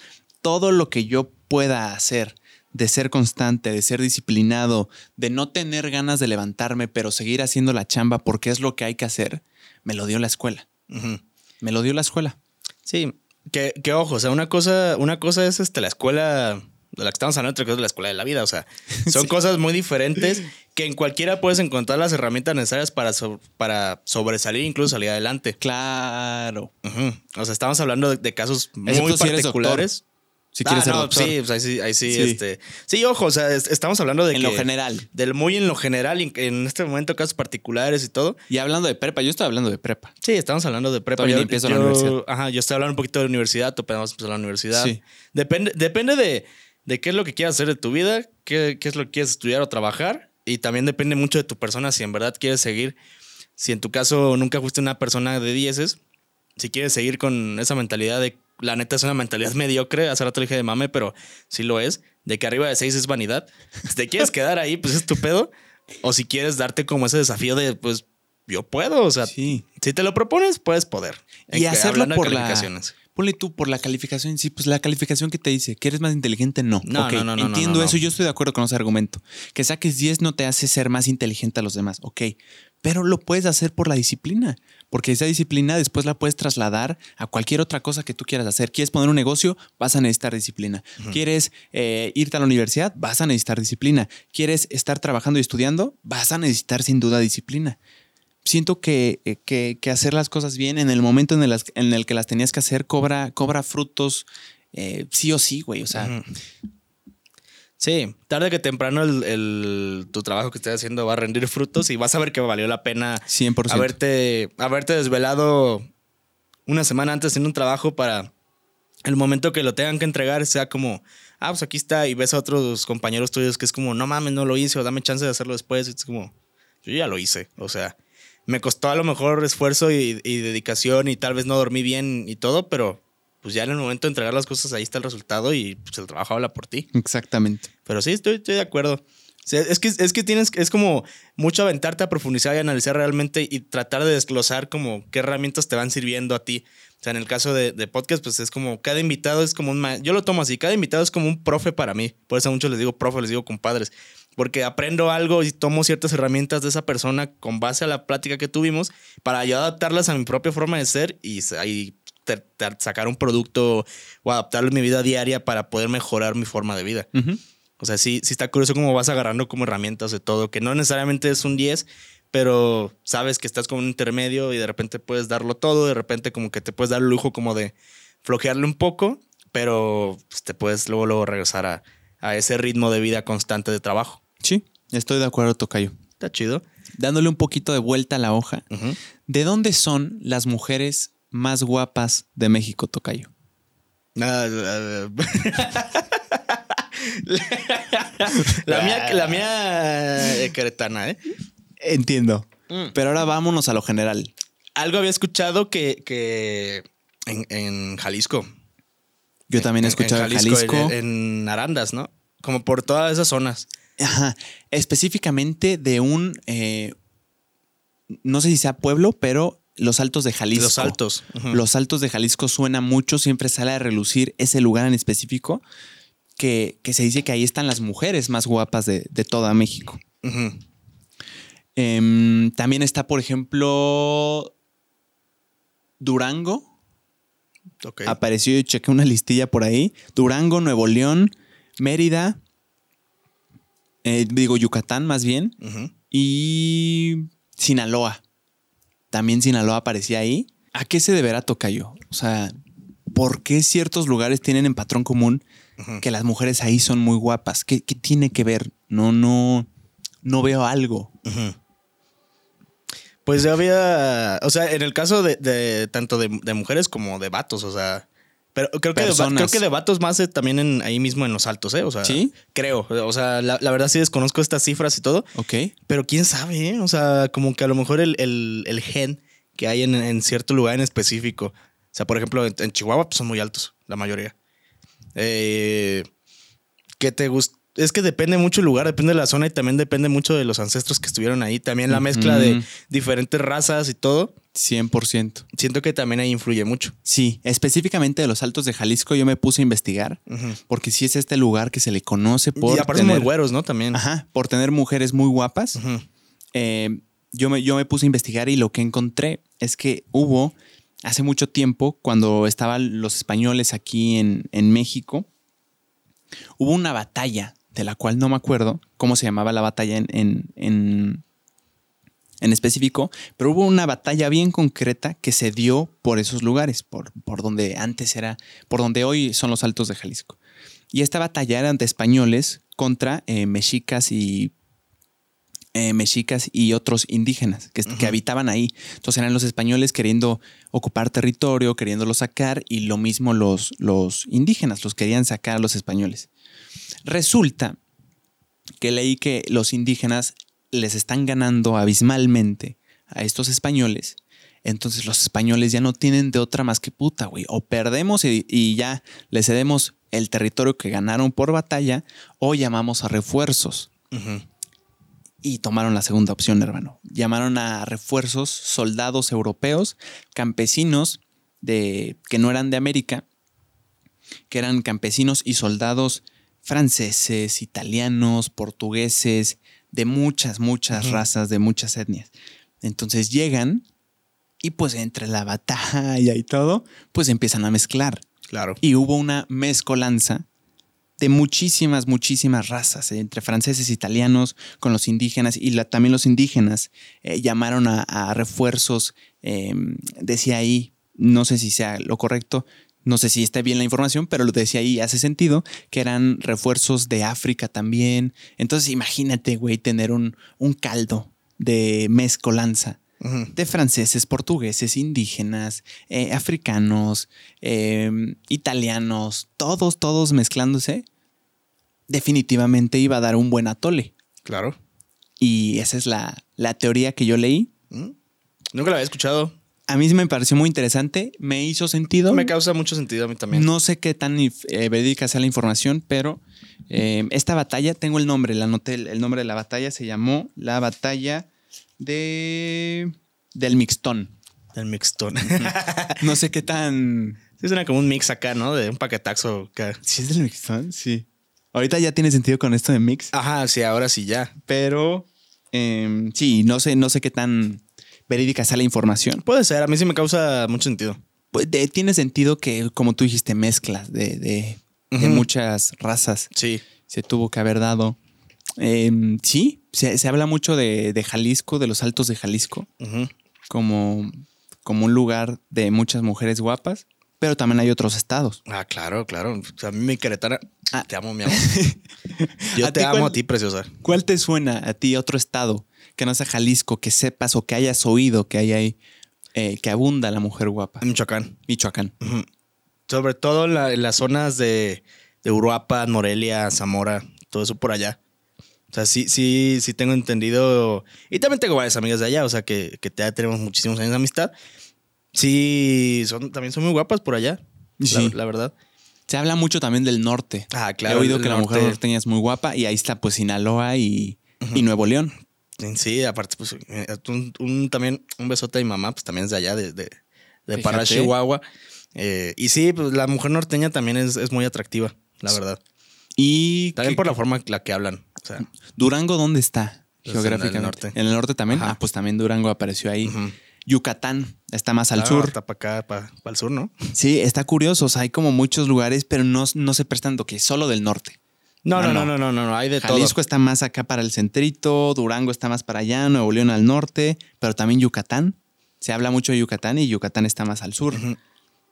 todo lo que yo pueda hacer de ser constante, de ser disciplinado, de no tener ganas de levantarme, pero seguir haciendo la chamba porque es lo que hay que hacer, me lo dio la escuela. Me lo dio la escuela. Sí, que, que, ojo, o sea, una cosa, una cosa es este, la escuela de la que estamos hablando, otra cosa es la escuela de la vida. O sea, son cosas muy diferentes que en cualquiera puedes encontrar las herramientas necesarias para, para sobresalir, incluso salir adelante. Claro. O sea, estamos hablando de, casos muy particulares. Si quieres ah, ser Sí, pues ahí sí, ahí sí, este. Sí, ojo, o sea, estamos hablando de. En lo general. Del muy en lo general, en este momento, casos particulares y todo. Y hablando de prepa, yo estoy hablando de prepa. Sí, estamos hablando de prepa. Yo empiezo la universidad. Ajá, yo estoy hablando un poquito de universidad, tú podemos empezar la universidad. Sí. Depende, depende de, de qué es lo que quieras hacer de tu vida, qué, qué es lo que quieres estudiar o trabajar. Y también depende mucho de tu persona, si en verdad quieres seguir. Si en tu caso nunca fuiste una persona de dieces, si quieres seguir con esa mentalidad de la neta es una mentalidad mediocre. Hace rato dije de mame, pero sí lo es. De que arriba de seis es vanidad. Si te quieres quedar ahí, pues es tu pedo. O si quieres darte como ese desafío de, pues, yo puedo. O sea, si te lo propones, puedes poder. Y hacerlo por la, ponle tú por la calificación. Sí, pues la calificación que te dice que eres más inteligente, no. No, no, no, no, Entiendo eso, yo estoy de acuerdo con ese argumento. Que saques 10 no te hace ser más inteligente a los demás, ok. Pero lo puedes hacer por la disciplina, porque esa disciplina después la puedes trasladar a cualquier otra cosa que tú quieras hacer. ¿Quieres poner un negocio? Vas a necesitar disciplina. ¿Quieres eh, irte a la universidad? Vas a necesitar disciplina. ¿Quieres estar trabajando y estudiando? Vas a necesitar sin duda disciplina siento que, eh, que, que, hacer las cosas bien en el momento en el, en el que las tenías que hacer cobra, cobra frutos eh, sí o sí, güey. O sea. Sí, tarde que temprano el, tu trabajo que estés haciendo va a rendir frutos y vas a ver que valió la pena 100%. Haberte, haberte desvelado una semana antes en un trabajo para el momento que lo tengan que entregar sea como, ah, pues aquí está y ves a otros compañeros tuyos que es como, no mames, no lo hice o dame chance de hacerlo después. Y es como, yo ya lo hice. O sea, me costó a lo mejor esfuerzo y, dedicación y tal vez no dormí bien y todo, pero pues ya en el momento de entregar las cosas ahí está el resultado y pues el trabajo habla por ti. Exactamente. Pero sí, estoy, de acuerdo. es, que, es que tienes, es como mucho aventarte a profundizar y analizar realmente y tratar de desglosar como qué herramientas te van sirviendo a ti. O sea, en el caso de, de, podcast, pues es como cada invitado es como un. Yo lo tomo así, cada invitado es como un profe para mí. Por eso a muchos les digo profe, les digo compadres porque aprendo algo y tomo ciertas herramientas de esa persona con base a la plática que tuvimos para yo adaptarlas a mi propia forma de ser y, sacar un producto o adaptarlo en mi vida diaria para poder mejorar mi forma de vida. O sea, sí, sí está curioso cómo vas agarrando como herramientas de todo, que no necesariamente es un 10, pero sabes que estás como un intermedio y de repente puedes darlo todo, de repente como que te puedes dar el lujo como de flojearle un poco, pero pues, te puedes luego, luego regresar a, a ese ritmo de vida constante de trabajo. Sí, estoy de acuerdo, Tocayo. Está chido. Dándole un poquito de vuelta a la hoja. ¿De dónde son las mujeres más guapas de México, Tocayo? la, mía, la mía eh, ¿eh? Entiendo. Mm. Pero ahora vámonos a lo general. Algo había escuchado que, que en, Jalisco. Yo también he escuchado en Jalisco. en, Arandas, ¿no? Como por todas esas zonas. Ajá. Específicamente de un. Eh, no sé si sea pueblo, pero los Altos de Jalisco. Los Altos. Los Altos de Jalisco suena mucho, siempre sale a relucir ese lugar en específico que, se dice que ahí están las mujeres más guapas de, toda México. Em, también está, por ejemplo, Durango. Apareció y chequé una listilla por ahí. Durango, Nuevo León, Mérida, eh, digo Yucatán más bien, y Sinaloa. También Sinaloa aparecía ahí. ¿A qué se deberá Tocayo? O sea, ¿por qué ciertos lugares tienen en patrón común que las mujeres ahí son muy guapas? ¿Qué, tiene que ver? No, no, no veo algo. Pues ya había, o sea, en el caso de, tanto de, de, mujeres como de vatos, o sea, pero creo que, de, creo que de vatos más eh, también en, ahí mismo en los altos, ¿eh? O sea, ¿Sí? creo. O sea, la, verdad sí desconozco estas cifras y todo. Ok. Pero quién sabe, ¿eh? O sea, como que a lo mejor el, el, gen que hay en, cierto lugar en específico. O sea, por ejemplo, en, Chihuahua pues, son muy altos, la mayoría. Eh, ¿Qué te gusta? Es que depende mucho el lugar, depende de la zona y también depende mucho de los ancestros que estuvieron ahí. También la mezcla de diferentes razas y todo. 100%. Siento que también ahí influye mucho. Sí, específicamente de los Altos de Jalisco yo me puse a investigar porque sí es este lugar que se le conoce por y aparte muy güeros, ¿no? También. ajá, por tener mujeres muy guapas. Eh, yo, me, yo me puse a investigar y lo que encontré es que hubo hace mucho tiempo, cuando estaban los españoles aquí en, en México, hubo una batalla de la cual no me acuerdo cómo se llamaba la batalla en, en, en, en específico, pero hubo una batalla bien concreta que se dio por esos lugares, por, por donde antes era, por donde hoy son los Altos de Jalisco. Y esta batalla era de españoles contra eh, mexicas y eh, mexicas y otros indígenas que, que habitaban ahí. Entonces eran los españoles queriendo ocupar territorio, queriéndolo sacar, y lo mismo los, los indígenas, los querían sacar a los españoles. Resulta que leí que los indígenas les están ganando abismalmente a estos españoles. Entonces los españoles ya no tienen de otra más que puta, güey. O perdemos y, y ya le cedemos el territorio que ganaron por batalla, o llamamos a refuerzos. Y tomaron la segunda opción, hermano. Llamaron a refuerzos, soldados europeos, campesinos de, que no eran de América, que eran campesinos y soldados franceses, italianos, portugueses, de muchas, muchas razas, de muchas etnias. Entonces llegan y pues entre la batalla y todo, pues empiezan a mezclar. Claro. Y hubo una mezcolanza de muchísimas, muchísimas razas, eh, entre franceses, italianos, con los indígenas, y la- también los indígenas eh, llamaron a, a refuerzos, eh, decía ahí, no sé si sea lo correcto, no sé si está bien la información, pero lo decía ahí, hace sentido, que eran refuerzos de África también. Entonces imagínate, güey, tener un, un caldo de mezcolanza de franceses, portugueses, indígenas, eh, africanos, eh, italianos, todos, todos mezclándose, definitivamente iba a dar un buen atole. Claro. Y esa es la, la teoría que yo leí. Mm. Nunca la había escuchado. A mí me pareció muy interesante, me hizo sentido. Me causa mucho sentido a mí también. No sé qué tan eh, verídica sea la información, pero eh, esta batalla, tengo el nombre, la anoté, el, nombre de la batalla se llamó la batalla de del mixtón. El mixtón. No sé qué tan sí, suena como un mix acá, ¿no? De un paquetaxo acá. ¿Sí es del mixtón? Sí. Ahorita ya tiene sentido con esto de mix, Ajá, sí, ahora sí ya. pero em, sí, no sé, no sé qué tan verídica sea la información. Puede ser, a mí sí me causa mucho sentido. Pues de- tiene sentido que, como tú dijiste, mezclas de, de- muchas razas Sí. se tuvo que haber dado. Em, sí, se, se habla mucho de, de Jalisco, de los altos de Jalisco, como, como un lugar de muchas mujeres guapas, pero también hay otros estados. Ah, claro, claro. O sea, a mí mi queretana. Ah. Te amo, mi amor. Yo ¿A te amo cuál- a ti, preciosa. ¿Cuál te suena a ti otro estado que no sea Jalisco, que sepas o que hayas oído que hay ahí, eh, que abunda la mujer guapa? Michoacán. Michoacán. Ujú. Sobre todo en, la- en las zonas de, de Uruapan, Morelia, Zamora, todo eso por allá. O sea, sí, sí, sí tengo entendido. Y también tengo varias amigas de allá, o sea, que, que ya tenemos muchísimos años de amistad. Sí, son, también son muy guapas por allá. la- Sí. La, verdad. Se habla mucho también del norte. Ah, He claro. oído el que la mujer norte. norteña es muy guapa y ahí está pues Sinaloa y, y Nuevo León. Sí, aparte, pues, eh, un, un- también un besote a mi mamá, pues también es de allá, de, de, de Parra. Chihuahua. Eh, y sí, pues la mujer norteña también es, es muy atractiva, la verdad. Y También ¿qué- por la forma en la que hablan. O sea, Durango, ¿dónde está? Pues en el Geográficamente. norte. En el norte también. Ajá. Ah, pues también Durango apareció ahí. Yucatán está más al Ah, sur. Está para acá, para el sur, ¿no? Sí, está curioso. O sea, hay como muchos lugares, pero no, no se prestan que solo del norte. No, No, no, no, no. no, no, no, hay de Jalisco está más acá para el centrito, Durango está más para allá, Nuevo León al norte, pero también Yucatán. Se habla mucho de Yucatán y Yucatán está más al sur. todo.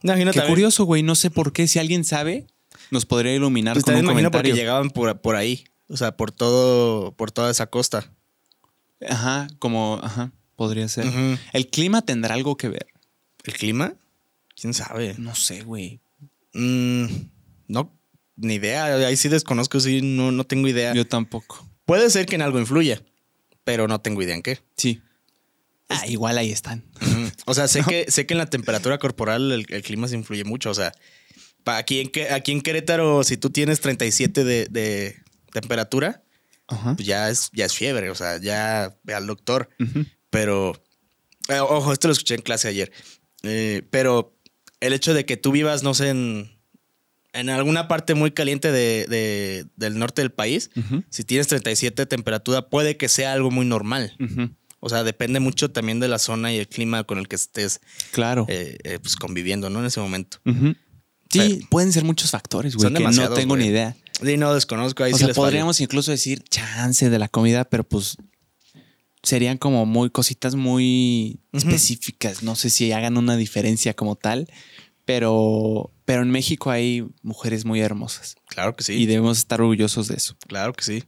Imagino Qué también- curioso, güey. No sé por qué. Si alguien sabe, nos podría iluminar Pues con un comentario. porque llegaban por, por ahí. O sea, por todo, por toda esa costa. Ajá, como, ajá, podría ser. ¿El clima tendrá algo que ver? ¿El clima? ¿Quién sabe? No sé, güey. Mm, no, ni idea. Ahí sí desconozco, sí, no, no tengo idea. Yo tampoco. Puede ser que en algo influya, pero no tengo idea en qué. Sí. Ah, igual ahí están. O sea, sé que, sé que en la temperatura corporal el, el clima se influye mucho. O sea, aquí en, Que- aquí en Querétaro, si tú tienes 37 de, de, temperatura, Ajá. pues ya es, ya es fiebre, o sea, ya ve al doctor. Pero, eh, ojo, esto lo escuché en clase ayer. Eh, pero el hecho de que tú vivas, no sé, en, en alguna parte muy caliente de, de- del norte del país, Ujú. si tienes 37 de temperatura, puede que sea algo muy normal. O sea, depende mucho también de la zona y el clima con el que estés Claro. eh, eh, pues, conviviendo, ¿no? En ese momento. Sí, Pero- pueden ser muchos factores, güey, Son que no tengo ni idea. Sí, no desconozco. Ahí o sí sea, les fallo. podríamos incluso decir chance de la comida, pero pues serían como muy cositas muy específicas. No sé si hagan una diferencia como tal, pero, pero en México hay mujeres muy hermosas Claro que sí. y debemos estar orgullosos de eso. Claro que sí.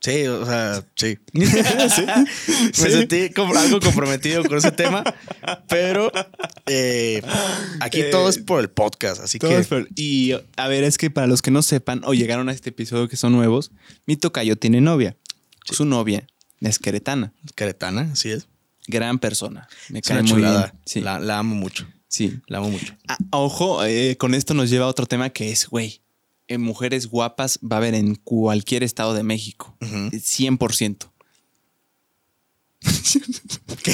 Sí, o sea, sí. Me sentí como algo comprometido con ese tema, pero eh, aquí todo es por el podcast, así que Y a ver, es que para los que no sepan o llegaron a este episodio que son nuevos, mi tocayo tiene novia. Su novia es queretana. queretana, así es. Gran persona. Me Es cae muy bien. La amo mucho. Sí. La amo mucho. Ah, ojo, eh, con esto nos lleva a otro tema que es, güey, en mujeres guapas va a haber en cualquier estado de México. Ujú. 100%. ¿Qué?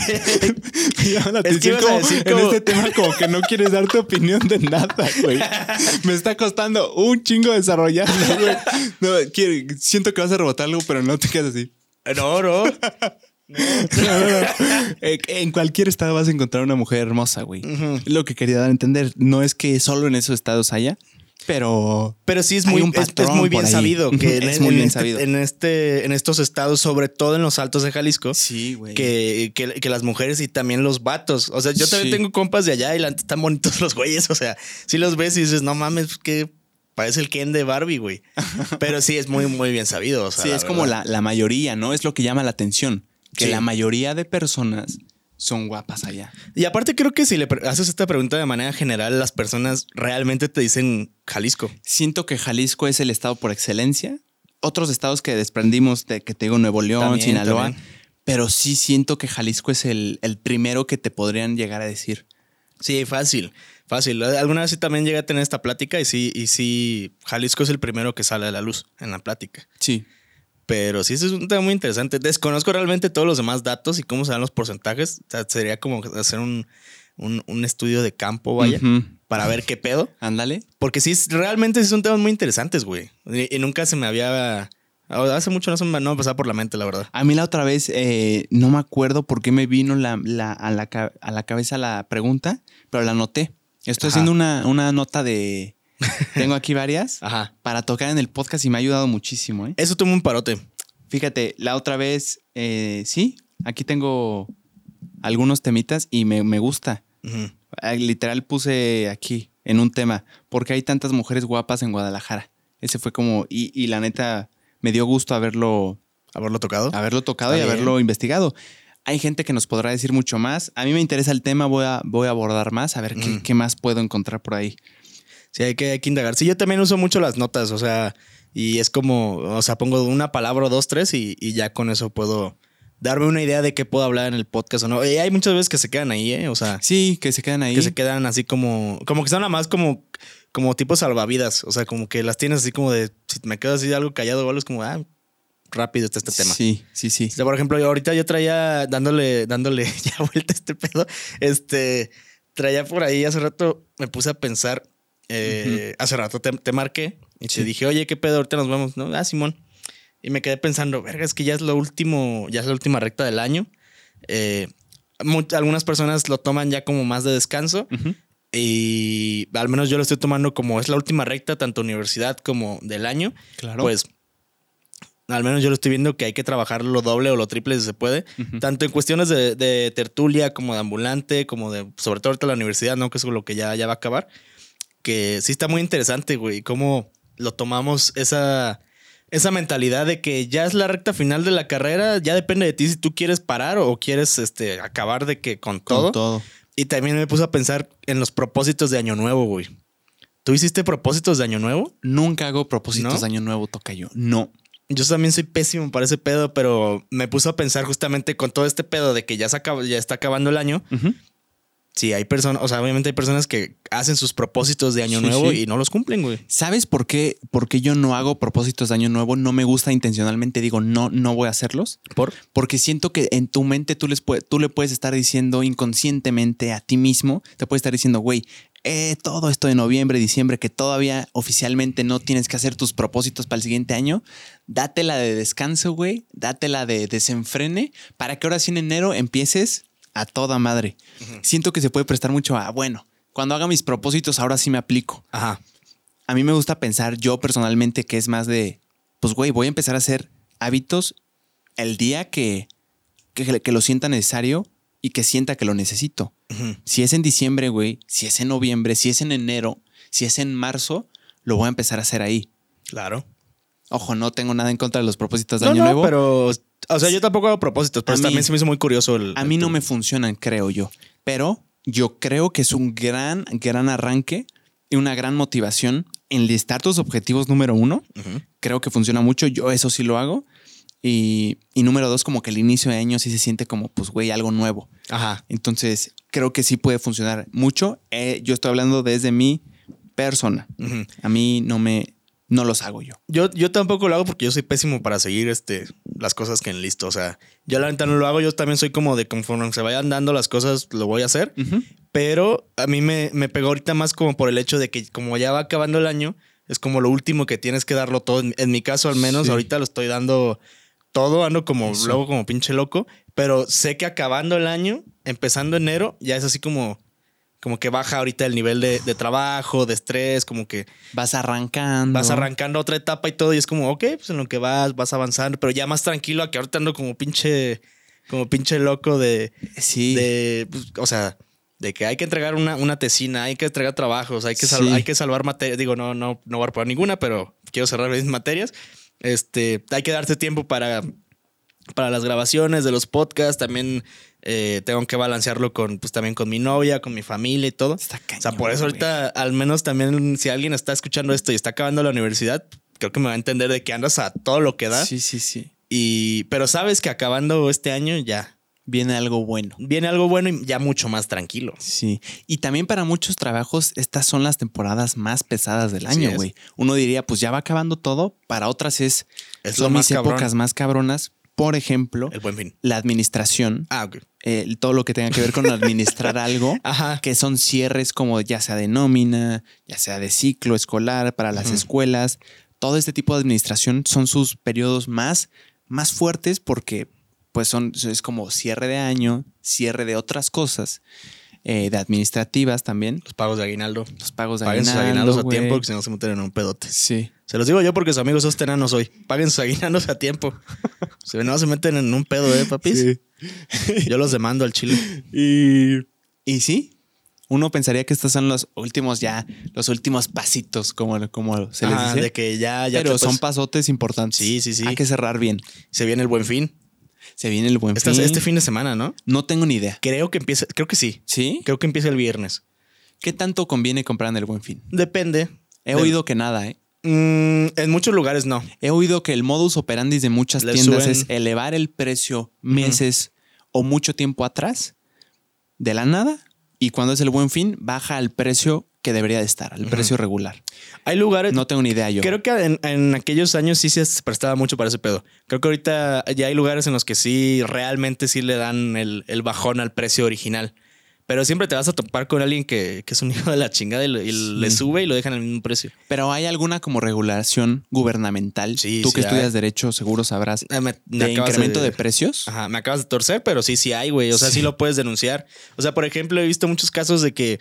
La Es que como en este tema como que no quieres dar tu opinión de nada, güey. Me está costando un chingo desarrollarlo, güey. No, quiero- siento que vas a rebotar algo, pero no te quedas así. No, no. No. Eh, En cualquier estado vas a encontrar una mujer hermosa, güey. Lo que quería dar a entender, no es que solo en esos estados haya, pero Pero sí es muy, un es- es, muy bien sabido que en, Es muy en bien este- sabido. en este, en estos estados, sobre todo en los altos de Jalisco, sí, güey. que, que, que las mujeres y también los vatos. O sea, yo también Sí. tengo compas de allá y la están bonitos los güeyes. O sea, si los ves y dices, no mames, que parece el Ken de Barbie, güey. Pero sí es muy, muy bien sabido. O sea, sí, es como la, la mayoría, ¿no? Es lo que llama la atención. Que Sí. la mayoría de personas son guapas allá. Y aparte, creo que si le haces esta pregunta de manera general, las personas realmente te dicen Jalisco. Siento que Jalisco es el estado por excelencia. Otros estados que desprendimos de que te digo Nuevo León, También, Sinaloa. también. Pero sí siento que Jalisco es el, el primero que te podrían llegar a decir. Sí, fácil, fácil. Alguna vez sí también llegué a tener esta plática y sí, y sí, Jalisco es el primero que sale a la luz en la plática. Sí. Pero sí, ese es un tema muy interesante. Desconozco realmente todos los demás datos y cómo se dan los porcentajes. O sea, sería como hacer un, un, un estudio de campo, vaya, Ujú. para ver qué pedo. Ándale. Porque sí, realmente sí son temas muy interesantes, güey. Y, y nunca se me había... Hace mucho no se me, no me pasaba por la mente, la verdad. A mí la otra vez, eh, no me acuerdo por qué me vino la, la- a, la, a la cabeza la pregunta, pero la anoté. Estoy Ajá. haciendo una, una nota de... Tengo aquí varias Ajá. para tocar en el podcast y me ha ayudado muchísimo. ¿eh? Eso tomó un parote. Fíjate, la otra vez, eh, sí, aquí tengo algunos temitas y me, me gusta. Ah, Literal puse aquí en un tema, ¿por qué hay tantas mujeres guapas en Guadalajara? Ese fue como, y, y la neta, me dio gusto haberlo, ¿Haberlo tocado? haberlo tocado y haberlo investigado. Hay gente que nos podrá decir mucho más. A mí me interesa el tema, voy a, voy a abordar más, a ver qué, qué más puedo encontrar por ahí. Sí, hay que, hay que indagar. Sí, yo también uso mucho las notas, o sea, y es como, o sea, pongo una palabra o dos, tres y, y ya con eso puedo darme una idea de qué puedo hablar en el podcast o no. Y hay muchas veces que se quedan ahí, ¿eh? O sea, Sí, que se quedan ahí. que se quedan así como, como que son nada más como, como tipo salvavidas, o sea, como que las tienes así como de, si me quedo así algo callado o algo, es como, ah, rápido está este tema. Sí, sí, sí. O sea, por ejemplo, yo ahorita yo traía dándole, dándole ya vuelta a este pedo. Este traía por ahí hace rato, me puse a pensar. Eh, Hace rato te, te marqué y Sí. te dije, oye, qué pedo, ahorita nos vemos. No, ah, Simón. Y me quedé pensando, verga, es que ya es lo último, ya es la última recta del año. Eh, algunas personas lo toman ya como más de descanso. Ujú. Y al menos yo lo estoy tomando como es la última recta, tanto universidad como del año Claro. pues al menos yo lo estoy viendo que hay que trabajar lo doble o lo triple si se puede, Ujú. tanto en cuestiones de, de tertulia como de ambulante, como de, sobre todo ahorita la universidad, ¿no? Que es lo que ya, ya va a acabar, que sí está muy interesante, güey, cómo lo tomamos esa, esa mentalidad de que ya es la recta final de la carrera, ya depende de ti si tú quieres parar o quieres este, acabar de que con todo. Con todo. Y también me puse a pensar en los propósitos de Año Nuevo, güey. ¿Tú hiciste propósitos de Año Nuevo? Nunca hago propósitos ¿No? de año nuevo, toca yo. No. Yo también soy pésimo para ese pedo, pero me puso a pensar justamente con todo este pedo de que ya, se acaba- ya está acabando el año. Ujú. Sí, hay personas, o sea, obviamente hay personas que hacen sus propósitos de año Sí, nuevo sí. y no los cumplen, güey. ¿Sabes por qué, por qué yo no hago propósitos de año nuevo? No me gusta intencionalmente, digo, no, no voy a hacerlos. ¿Por? Porque siento que en tu mente tú, les tú le puedes estar diciendo inconscientemente a ti mismo, te puedes estar diciendo, güey, eh, todo esto de noviembre, diciembre, que todavía oficialmente no tienes que hacer tus propósitos para el siguiente año, dátela de descanso, güey, dátela de desenfrene, para que ahora sí en enero empieces a toda madre. Siento que se puede prestar mucho a, bueno, cuando haga mis propósitos, ahora sí me aplico. Ajá. A mí me gusta pensar yo personalmente que es más de, pues güey, voy a empezar a hacer hábitos el día que, que, que lo sienta necesario y que sienta que lo necesito. Si es en diciembre, güey, si es en noviembre, si es en enero, si es en marzo, lo voy a empezar a hacer ahí. Claro. Ojo, no tengo nada en contra de los propósitos de No, año no, nuevo. pero, o sea, yo tampoco hago propósitos, pero A mí- también se me hizo muy curioso el. A mí no me funcionan, creo yo. Pero yo creo que es un gran, gran arranque y una gran motivación enlistar tus objetivos número uno. Creo que funciona mucho. Yo eso sí lo hago. Y, y número dos, como que el inicio de año sí se siente como, pues, güey, algo nuevo. Ajá. Entonces, creo que sí puede funcionar mucho. Eh, yo estoy hablando desde mi persona. A mí no me, no los hago yo. Yo, yo tampoco lo hago porque yo soy pésimo para seguir este, las cosas que enlisto. O sea, yo la neta no lo hago. Yo también soy como de conforme se vayan dando las cosas, lo voy a hacer. Pero a mí me, me pegó ahorita más como por el hecho de que como ya va acabando el año, es como lo último que tienes que darlo todo. En, en mi caso al menos, Sí. ahorita lo estoy dando todo, ando como luego como pinche loco, pero sé que acabando el año, empezando enero, ya es así como, como que baja ahorita el nivel de, de trabajo, de estrés, como que Vas arrancando. vas arrancando otra etapa y todo y es como, ok, pues en lo que vas, vas avanzando, pero ya más tranquilo a que ahorita ando como pinche, como pinche loco de, Sí. de, pues, o sea, de que hay que entregar una, una tesina, hay que entregar trabajos, hay que, Sí. hay que salvar materias. Digo, no, no, no voy a poner ninguna, pero quiero cerrar mis materias. Este, hay que darse tiempo para, para las grabaciones de los podcasts. También eh, tengo que balancearlo con, pues, también con mi novia, con mi familia y todo. Está o sea, cañón, por eso ahorita, al menos también, si alguien está escuchando esto y está acabando la universidad, creo que me va a entender de que andas a todo lo que da. Sí, sí, sí. Y, pero sabes que acabando este año ya Viene algo bueno. viene algo bueno y ya mucho más tranquilo. Sí. Y también para muchos trabajos, estas son las temporadas más pesadas del año, güey. Uno diría, pues ya va acabando todo. Para otras es, Es son mis épocas más cabronas. Por ejemplo, El buen fin. la administración, Ah, eh, todo lo que tenga que ver con administrar algo, Ajá. que son cierres como ya sea de nómina, ya sea de ciclo escolar para las escuelas. Todo este tipo de administración son sus periodos más, más fuertes porque pues son, es como cierre de año, cierre de otras cosas, eh, de administrativas también, Los pagos de aguinaldo. los pagos de Paguen sus aguinaldo, aguinaldos a tiempo, que si no se meten en un pedote. Sí. Se los digo yo porque su amigo sos tenanos hoy. Paguen sus aguinaldos a tiempo. Si no se meten en un pedo, ¿eh, papis? Yo los demando al chile. Y, y sí, uno pensaría que estos son los últimos ya, los últimos pasitos, como, como se les Ajá, dice. de que ya, ya pero te son pas- pasotes importantes. Sí, sí, sí. Hay que cerrar bien. se viene el buen fin. Se viene el buen Este, fin. este fin de semana, ¿no? No tengo ni idea. Creo que empieza, creo que sí. ¿Sí? Creo que empieza el viernes. ¿Qué tanto conviene comprar en el buen fin? Depende. He oído que nada, ¿eh? Mm, en muchos lugares no. He oído que el modus operandi de muchas tiendas suben- es elevar el precio meses o mucho tiempo atrás de la nada y cuando es el buen fin baja al precio que debería de estar, al precio regular. Hay lugares. No tengo ni idea yo. Creo que en, en aquellos años sí se prestaba mucho para ese pedo. Creo que ahorita ya hay lugares en los que sí, realmente sí le dan el, el bajón al precio original. Pero siempre te vas a topar con alguien que, que es un hijo de la chingada y, Sí. le sube y lo dejan al mismo precio. Pero hay alguna como regulación gubernamental. Sí, Tú sí que estudias derecho seguro sabrás. Me- me de incremento de, precios. Ajá, me acabas de torcer, pero sí, sí hay, güey. O sea, sí. Lo puedes denunciar. O sea, por ejemplo, he visto muchos casos de que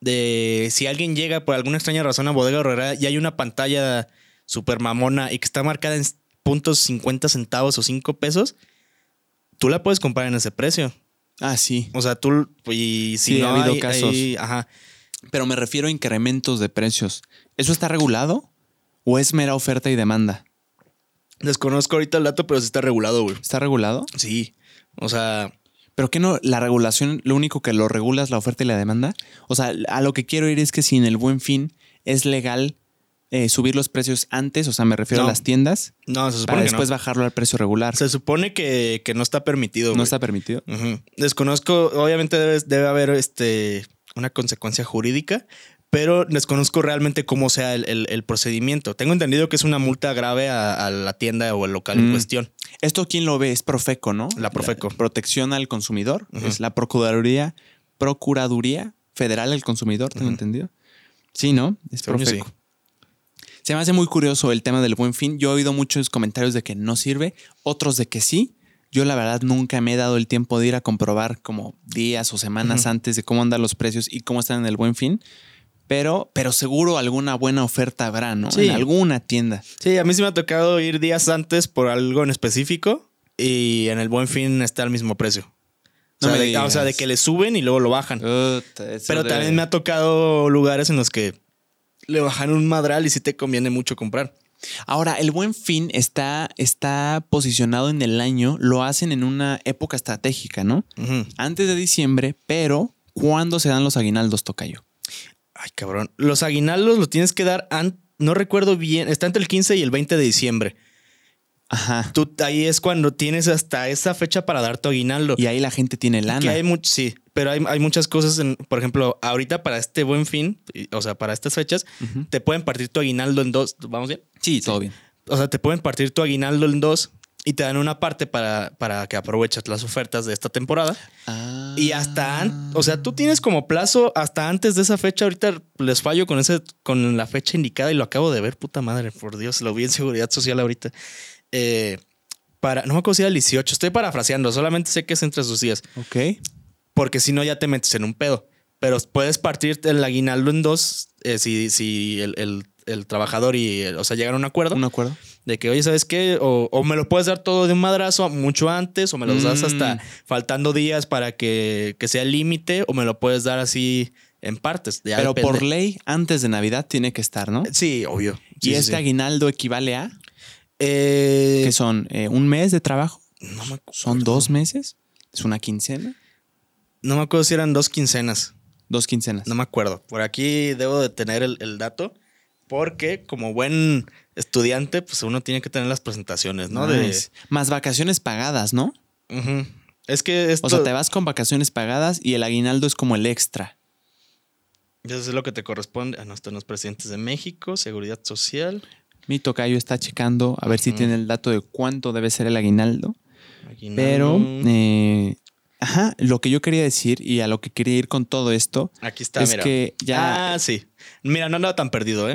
de si alguien llega por alguna extraña razón a Bodega Horrera y hay una pantalla super mamona y que está marcada en puntos 50 centavos o 5 pesos, tú la puedes comprar en ese precio. Ah, sí. O sea, tú y si Sí, no ha habido hay- casos. hay- ajá. Pero me refiero a incrementos de precios. ¿Eso está regulado? ¿O es mera oferta y demanda? Desconozco ahorita el dato, pero sí está regulado, güey. ¿Está regulado? Sí. O sea, ¿Pero qué no? ¿La regulación, lo único que lo regula es la oferta y la demanda? O sea, a lo que quiero ir es que si en el buen fin es legal eh, subir los precios antes, o sea, me refiero No. a las tiendas, No, se supone para que después no. bajarlo al precio regular. Se supone que, que no está permitido. no está permitido. Desconozco, obviamente debe, debe haber este, una consecuencia jurídica, pero desconozco realmente cómo sea el, el- el procedimiento. Tengo entendido que es una multa grave a, a la tienda o el local en Mm. cuestión. Esto, ¿quién lo ve? Es Profeco, ¿no? La Profeco. protección al consumidor. Es la Procuraduría, Procuraduría Federal del Consumidor, tengo entendido. Sí, ¿no? Es Profeco. sí. Se me hace muy curioso el tema del buen fin. Yo he oído muchos comentarios de que no sirve, otros de que sí. Yo la verdad nunca me he dado el tiempo de ir a comprobar como días o semanas antes de cómo andan los precios y cómo están en el buen fin. Pero, pero seguro alguna buena oferta habrá, ¿no? Sí. En alguna tienda. Sí, a mí sí me ha tocado ir días antes por algo en específico y en el buen fin está al mismo precio. O, No sea, me de, o sea, de que le suben y luego lo bajan. Pero también me ha tocado lugares en los que le bajan un madral y sí te conviene mucho comprar. Ahora, el buen fin está, está posicionado en el año, lo hacen en una época estratégica, ¿no? Ujú. Antes de diciembre, pero ¿cuándo se dan los aguinaldos, Tocayo? Ay, cabrón. Los aguinaldos los tienes que dar, no recuerdo bien, está entre el 15 y el 20 de diciembre. Ajá. Tú, ahí es cuando tienes hasta esa fecha para dar tu aguinaldo. Y ahí la gente tiene lana. Que hay sí, pero hay, hay muchas cosas, en, por ejemplo, ahorita para este buen fin, o sea, para estas fechas, te pueden partir tu aguinaldo en dos. ¿Vamos bien? Sí, todo bien. O sea, te pueden partir tu aguinaldo en dos y te dan una parte para, para que aproveches las ofertas de esta temporada. Y hasta, an- o sea, tú tienes como plazo hasta antes de esa fecha. Ahorita les fallo con ese, con la fecha indicada y lo acabo de ver, puta madre, por Dios, lo vi en seguridad social ahorita. Eh, para, no me acuerdo si era el 18, estoy parafraseando, solamente sé que es entre sus días, Ok. porque si no ya te metes en un pedo. Pero puedes partir el aguinaldo en dos eh, si, si el, el- el trabajador y, el- o sea, llegan a un acuerdo ¿Un acuerdo? de que, oye, ¿sabes qué? O, o me lo puedes dar todo de un madrazo mucho antes, o me los das Mm. hasta faltando días para que, que sea el límite, o me lo puedes dar así en partes. Ya Pero depende. por ley, antes de Navidad tiene que estar, ¿no? Sí, obvio. y sí, este sí. aguinaldo equivale a, Eh, ¿qué son? Eh, ¿Un mes de trabajo? no, me, ¿Son dos meses? ¿Es una quincena? no me acuerdo si eran dos quincenas. Dos quincenas. No me acuerdo. Por aquí debo de tener el, el dato. Porque como buen estudiante, pues uno tiene que tener las presentaciones, ¿no? Nice. Más vacaciones pagadas, ¿no? De. Es que esto O sea, te vas con vacaciones pagadas y el aguinaldo es como el extra. eso es lo que te corresponde. Ah, no, están los presidentes de México, Seguridad Social. Mi tocayo está checando a ver si tiene el dato de cuánto debe ser el aguinaldo. aguinaldo. Pero, eh, ajá, lo que yo quería decir y a lo que quería ir con todo esto Aquí está, es mira. que ya... Ah, sí. Mira, no andaba tan perdido, ¿eh?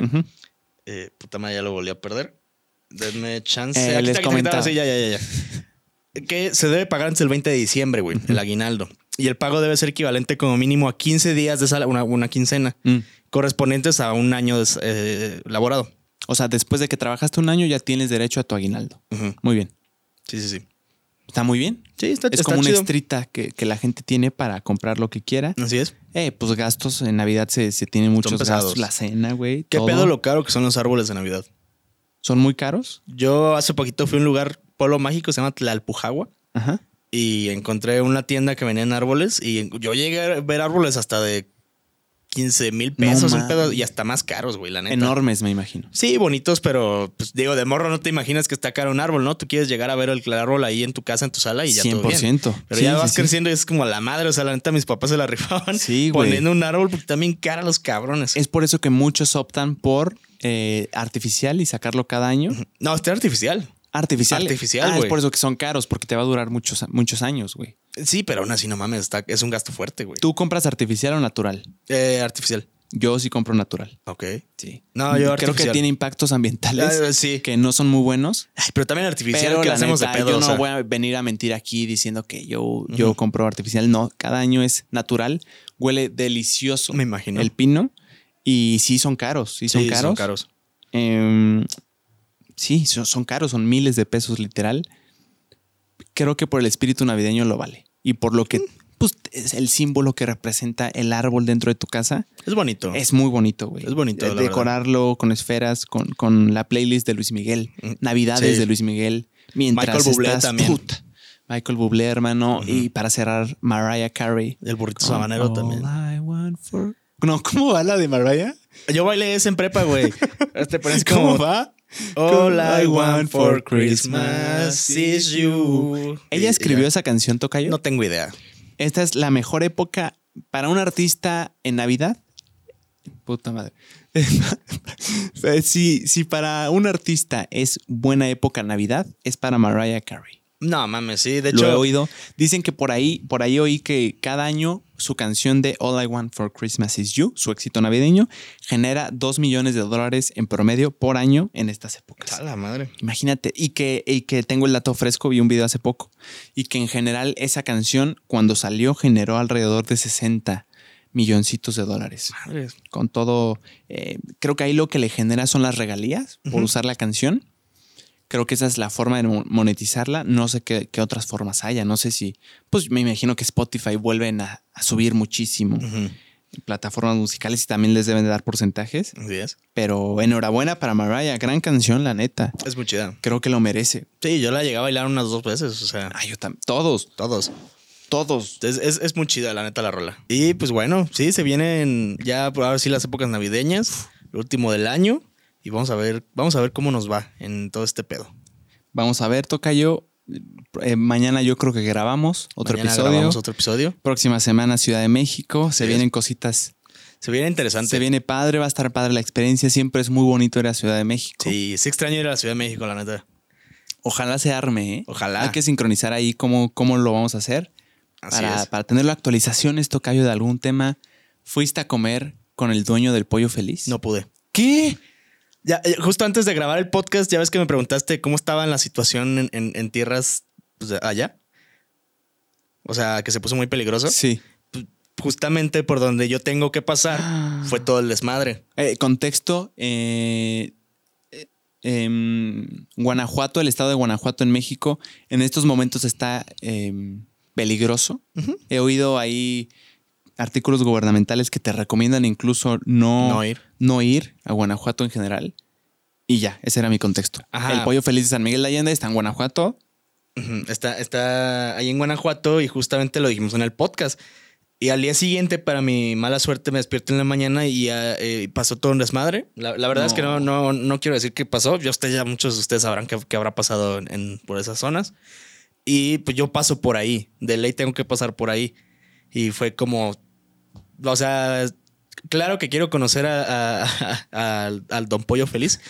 Eh, puta madre, ya lo volví a perder. Denme chance. Eh, Aquí les está, aquí. Sí, ya, ya, ya, ya. Que se debe pagar antes del 20 de diciembre, güey, el aguinaldo. Y el pago debe ser equivalente como mínimo a 15 días de esa, una, una quincena, Mm. correspondientes a un año eh, laborado. O sea, después de que trabajaste un año ya tienes derecho a tu aguinaldo. Ujú. Muy bien. Sí, sí, sí. Está muy bien. Sí, está, Es está como una chido. extrita que, que la gente tiene para comprar lo que quiera. Así es. Eh, pues gastos en Navidad se, se tienen muchos gastos. La cena, güey. ¿Qué todo. pedo lo caro que son los árboles de Navidad? ¿Son muy caros? Yo hace poquito fui a un lugar, polo mágico, se llama Tlalpujagua. Ajá. y encontré una tienda que vendían árboles y yo llegué a ver árboles hasta de 15 mil pesos No un pedo, y hasta más caros, güey, la neta. Enormes, me imagino. Sí, bonitos, pero pues digo, de morro no te imaginas que está caro un árbol, ¿no? Tú quieres llegar a ver el árbol ahí en tu casa, en tu sala y ya todo bien. 100%. Pero Sí, ya vas sí. creciendo y es como la madre, o sea, la neta mis papás se la rifaban poniendo un árbol porque también cara los cabrones. Es por eso que muchos optan por eh, artificial y sacarlo cada año. No, este artificial. Artificial. Artificial, Ah, es por eso que son caros, porque te va a durar muchos, muchos años, güey. Sí, pero aún así no mames, está, es un gasto fuerte, güey. ¿Tú compras artificial o natural? Eh, artificial. Yo sí compro natural. Ok. Sí. No, yo Creo artificial. que tiene impactos ambientales Ah, sí. que no son muy buenos. Ay, pero también artificial Pero que la hacemos neta, de pedo. yo o no voy a venir a mentir aquí diciendo que yo, compro artificial. No, cada año es natural. Huele delicioso Me imagino. el pino. Y sí son caros. Sí son Sí, caros. Son caros. Em, sí, son, son caros. Son miles de pesos literal. Creo que por el espíritu navideño lo vale. Y por lo que pues, es el símbolo que representa el árbol dentro de tu casa. Es bonito. Es muy bonito, güey. Es bonito, Eh, la verdad. Decorarlo con esferas, con, con la playlist de Luis Miguel. Mm, Navidades sí. de Luis Miguel. Mientras Michael Bublé estás, también. puta, Michael Bublé, hermano. Y para cerrar, Mariah Carey. El burrito con sabanero All también. I want for No, ¿cómo va la de Mariah? Yo bailé ese en prepa, güey. Te pones ¿Cómo como... va? All I want for Christmas is you. ¿Ella escribió esa canción, Tocayo? No tengo idea. Esta es la mejor época para un artista en Navidad. Puta madre. si, si para un artista es buena época Navidad, es para Mariah Carey. No, mames, sí. De Lo he hecho, oído. Dicen que por ahí, por ahí oí que cada año su canción de All I Want for Christmas is You, su éxito navideño, genera 2 millones de dólares en promedio por año en estas épocas. a la madre. Imagínate, y que, y que tengo el dato fresco, vi un video hace poco, y que en general esa canción cuando salió generó alrededor de 60 milloncitos de dólares. Madre. Con todo, eh, creo que ahí lo que le genera son las regalías por usar la canción. Creo que esa es la forma de mo- monetizarla. No sé qué, qué otras formas haya. No sé si, pues me imagino que Spotify vuelven a, a subir muchísimo plataformas musicales y también les deben de dar porcentajes. Así es. Pero enhorabuena para Mariah, gran canción, la neta. Es muy chida. Creo que lo merece. Sí, yo la llegué a bailar unas dos veces, o sea, Ay, yo también. Todos, todos. todos. Es, es, es muy chida, la neta, la rola. Y pues bueno, sí, se vienen ya por ahora sí las épocas navideñas, el último del año, y vamos a ver, vamos a ver cómo nos va en todo este pedo. Vamos a ver, Tocayo. Eh, mañana yo creo que grabamos otro Mañana episodio. grabamos otro episodio. Próxima semana Ciudad de México. Se Sí. vienen cositas. Se viene interesante. Se viene padre, va a estar padre la experiencia. Siempre es muy bonito ir a Ciudad de México. Sí, sí extraño ir a la Ciudad de México, la neta. Ojalá se arme, ¿eh? Ojalá. Hay que sincronizar ahí cómo, cómo lo vamos a hacer. Así para, es. para tener la actualización, esto Tocayo, de algún tema. ¿Fuiste a comer con el dueño del pollo feliz? No pude. ¿Qué? Ya, eh, justo antes de grabar el podcast, ya ves que me preguntaste cómo estaba la situación en, en- en tierras pues, allá. O sea, que se puso muy peligroso. Sí. Justamente por donde yo tengo que pasar Ah. fue todo el desmadre. Eh, contexto. eh, eh, em, Guanajuato, el estado de Guanajuato en México, en estos momentos está em, peligroso. He oído ahí artículos gubernamentales que te recomiendan incluso no, No ir. no ir a Guanajuato en general. Y ya, ese era mi contexto. Ajá. El pollo feliz de San Miguel de Allende está en Guanajuato. Está, está ahí en Guanajuato y justamente lo dijimos en el podcast. Y al día siguiente, para mi mala suerte, me despierto en la mañana y eh, pasó todo un desmadre. La, la verdad es que no, no, no quiero decir qué pasó. Ya ustedes, ya muchos de ustedes sabrán qué, qué habrá pasado en, en- por esas zonas. Y pues yo paso por ahí. De ley tengo que pasar por ahí. Y fue como, o sea, claro que quiero conocer a- a- a- al, al Don Pollo Feliz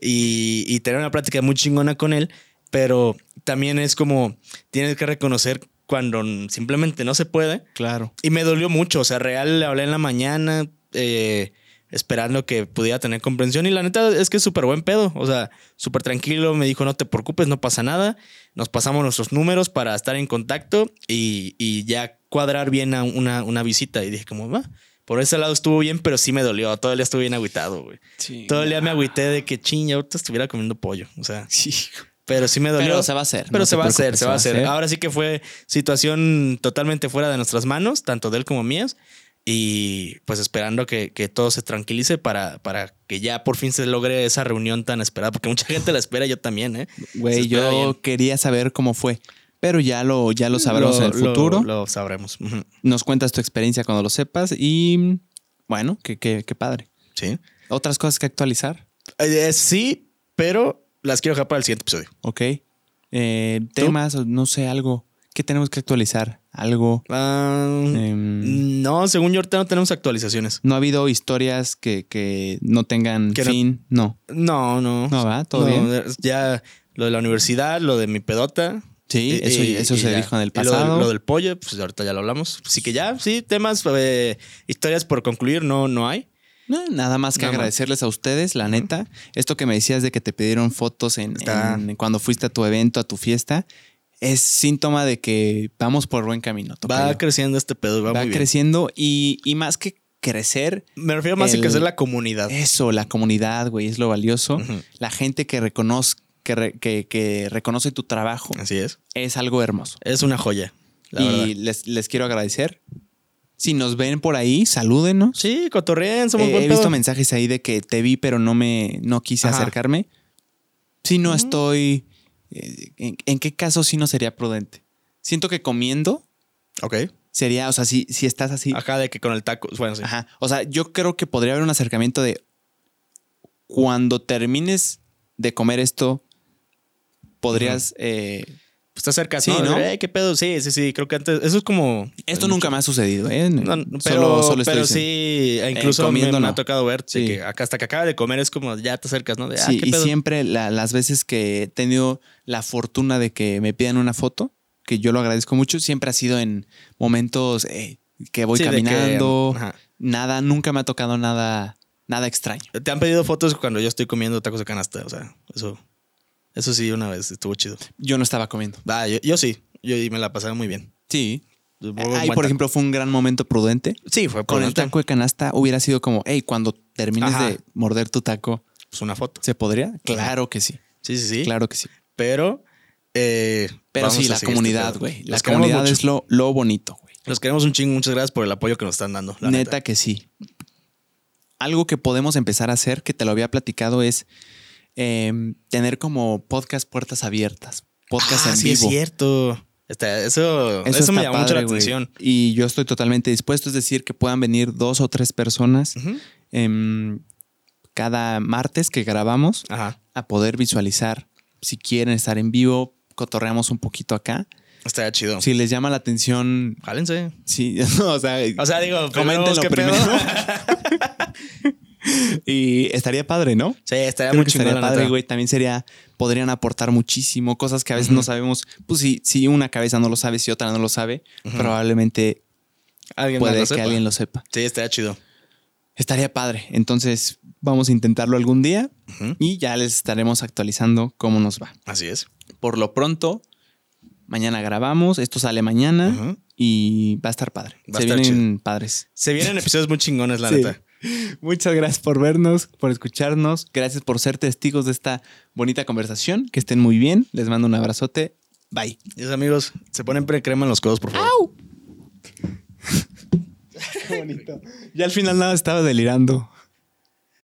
y, y tener una plática muy chingona con él, pero también es como tienes que reconocer cuando simplemente no se puede. Claro. Y me dolió mucho, o sea, real le hablé en la mañana eh, esperando que pudiera tener comprensión y la neta es que es súper buen pedo, o sea, súper tranquilo, me dijo no te preocupes, no pasa nada, nos pasamos nuestros números para estar en contacto y, y ya cuadrar bien a una, una visita y dije como va. Por ese lado estuvo bien, pero sí me dolió. Todo el día estuve bien agüitado, güey. Sí. Todo el día me agüité de que ching, ahorita estuviera comiendo pollo. O sea, Sí. pero sí me dolió. Pero se va a hacer. Pero no se te va a hacer, preocupes, se va a hacer. Ahora sí que fue situación totalmente fuera de nuestras manos, tanto de él como mías. Y pues esperando que, que todo se tranquilice para, para que ya por fin se logre esa reunión tan esperada, porque mucha gente la espera, yo también, ¿eh? Güey, yo bien. quería saber cómo fue, pero ya lo, ya lo sabremos en el futuro. Lo, lo sabremos. Nos cuentas tu experiencia cuando lo sepas y bueno, qué, qué, qué padre. Sí. Otras cosas que actualizar, Eh, sí, pero las quiero dejar para el siguiente episodio. ¿ok? Eh, temas, no sé, algo. ¿Qué tenemos que actualizar? Algo. Ah, Em, no, según yo ahorita no tenemos actualizaciones. ¿No ha habido historias que, que no tengan Que fin? No. No, no. No, ¿va? ¿Todo No, bien? Ya lo de la universidad, lo de mi pedota. Sí, Y- eso, y- eso y se ya. dijo en el lo pasado. Lo, del pollo, pues ahorita ya lo hablamos. Así que ya, sí, temas, eh, historias por concluir, no, no hay. No, nada más que Nada más. agradecerles a ustedes, la neta. Esto que me decías de que te pidieron fotos en- cuando fuiste a tu evento, a tu fiesta, es síntoma de que vamos por buen camino. Va creciendo este pedo, va, Va muy bien. creciendo y, y más que crecer, Me refiero más a crecer la comunidad. eso, la comunidad, güey, es lo valioso. La gente que reconoce, que, re- que- que reconoce tu trabajo Así es. es algo hermoso. Es una joya, la y les, les quiero agradecer. Si nos ven por ahí, salúdenos. Sí, cotorreen, somos Eh, he visto pedo. mensajes ahí de que te vi, pero no me no quise Ajá. acercarme. Si no estoy. Eh, ¿en, en qué caso sí no sería prudente? Siento que comiendo Ok. sería, o sea, si, si estás así. Ajá, de que con el taco. Bueno, sí. Ajá. O sea, yo creo que podría haber un acercamiento de cuando termines de comer esto, podrías. eh, Pues te acercas, Sí, ¿no? ¿no? ¿Qué pedo? Sí, sí, sí. Creo que antes. Eso es como. esto nunca me ha sucedido, ¿eh? No, no, pero, Solo- solo estoy pero sí, e incluso me- comiendo me, ha tocado ver Sí. que acá- hasta que acaba de comer es como ya te acercas, ¿no? De, ah, Sí, ¿qué y pedo? siempre la- las veces que he tenido la fortuna de que me pidan una foto, que yo lo agradezco mucho, siempre ha sido en momentos eh, que voy Sí, de que, caminando. ajá. nada, nunca me ha tocado nada, nada extraño. Te han pedido fotos cuando yo estoy comiendo tacos de canasta. O sea, eso. Eso sí, una vez estuvo chido. Yo no estaba comiendo. Ah, yo, yo sí. Yo y me la pasé muy bien. Sí. Ahí, por ejemplo, fue un gran momento prudente. Sí, fue Con el prudente. taco de canasta hubiera sido como, hey, cuando termines Ajá. de morder tu taco, Pues una foto. ¿se podría? Claro que sí. Sí, sí, sí. Claro que sí. Pero. eh, Pero sí, la este comunidad, pedo. güey. La comunidad mucho. es lo, lo bonito, güey. Los queremos un chingo. Muchas gracias por el apoyo que nos están dando. la Neta neta. que sí. Algo que podemos empezar a hacer, que te lo había platicado, es em, tener como podcast puertas abiertas. Podcast ah, en sí, es cierto. Está- eso eso, está me llamó mucho la atención. Y yo estoy totalmente dispuesto, es decir, que puedan venir dos o tres personas em, cada martes que grabamos Ajá. a poder visualizar. Si quieren estar en vivo, cotorreamos un poquito acá. Estaría chido. Si les llama la atención, Jálense. sí, o sea, O sea, digo, coméntenlo primero. y estaría padre, ¿no? Sí, estaría Creo muy chingón, estaría padre, güey. También sería, podrían aportar muchísimo, cosas que a veces no sabemos. Pues si, si una cabeza no lo sabe, si otra no lo sabe, probablemente Alguien puede que sepa. alguien lo sepa. Sí, estaría chido. Estaría padre. Entonces, vamos a intentarlo algún día y ya les estaremos actualizando cómo nos va. Así es. Por lo pronto, mañana grabamos, esto sale mañana y va a estar padre. Va a Se estar vienen padres. Se vienen episodios muy chingones, la Sí. neta. Muchas gracias por vernos, por escucharnos. Gracias por ser testigos de esta bonita conversación. Que estén muy bien. Les mando un abrazote. Bye. Dios amigos, se ponen pre-crema en los codos, por favor. Qué bonito. Ya al final nada estaba delirando.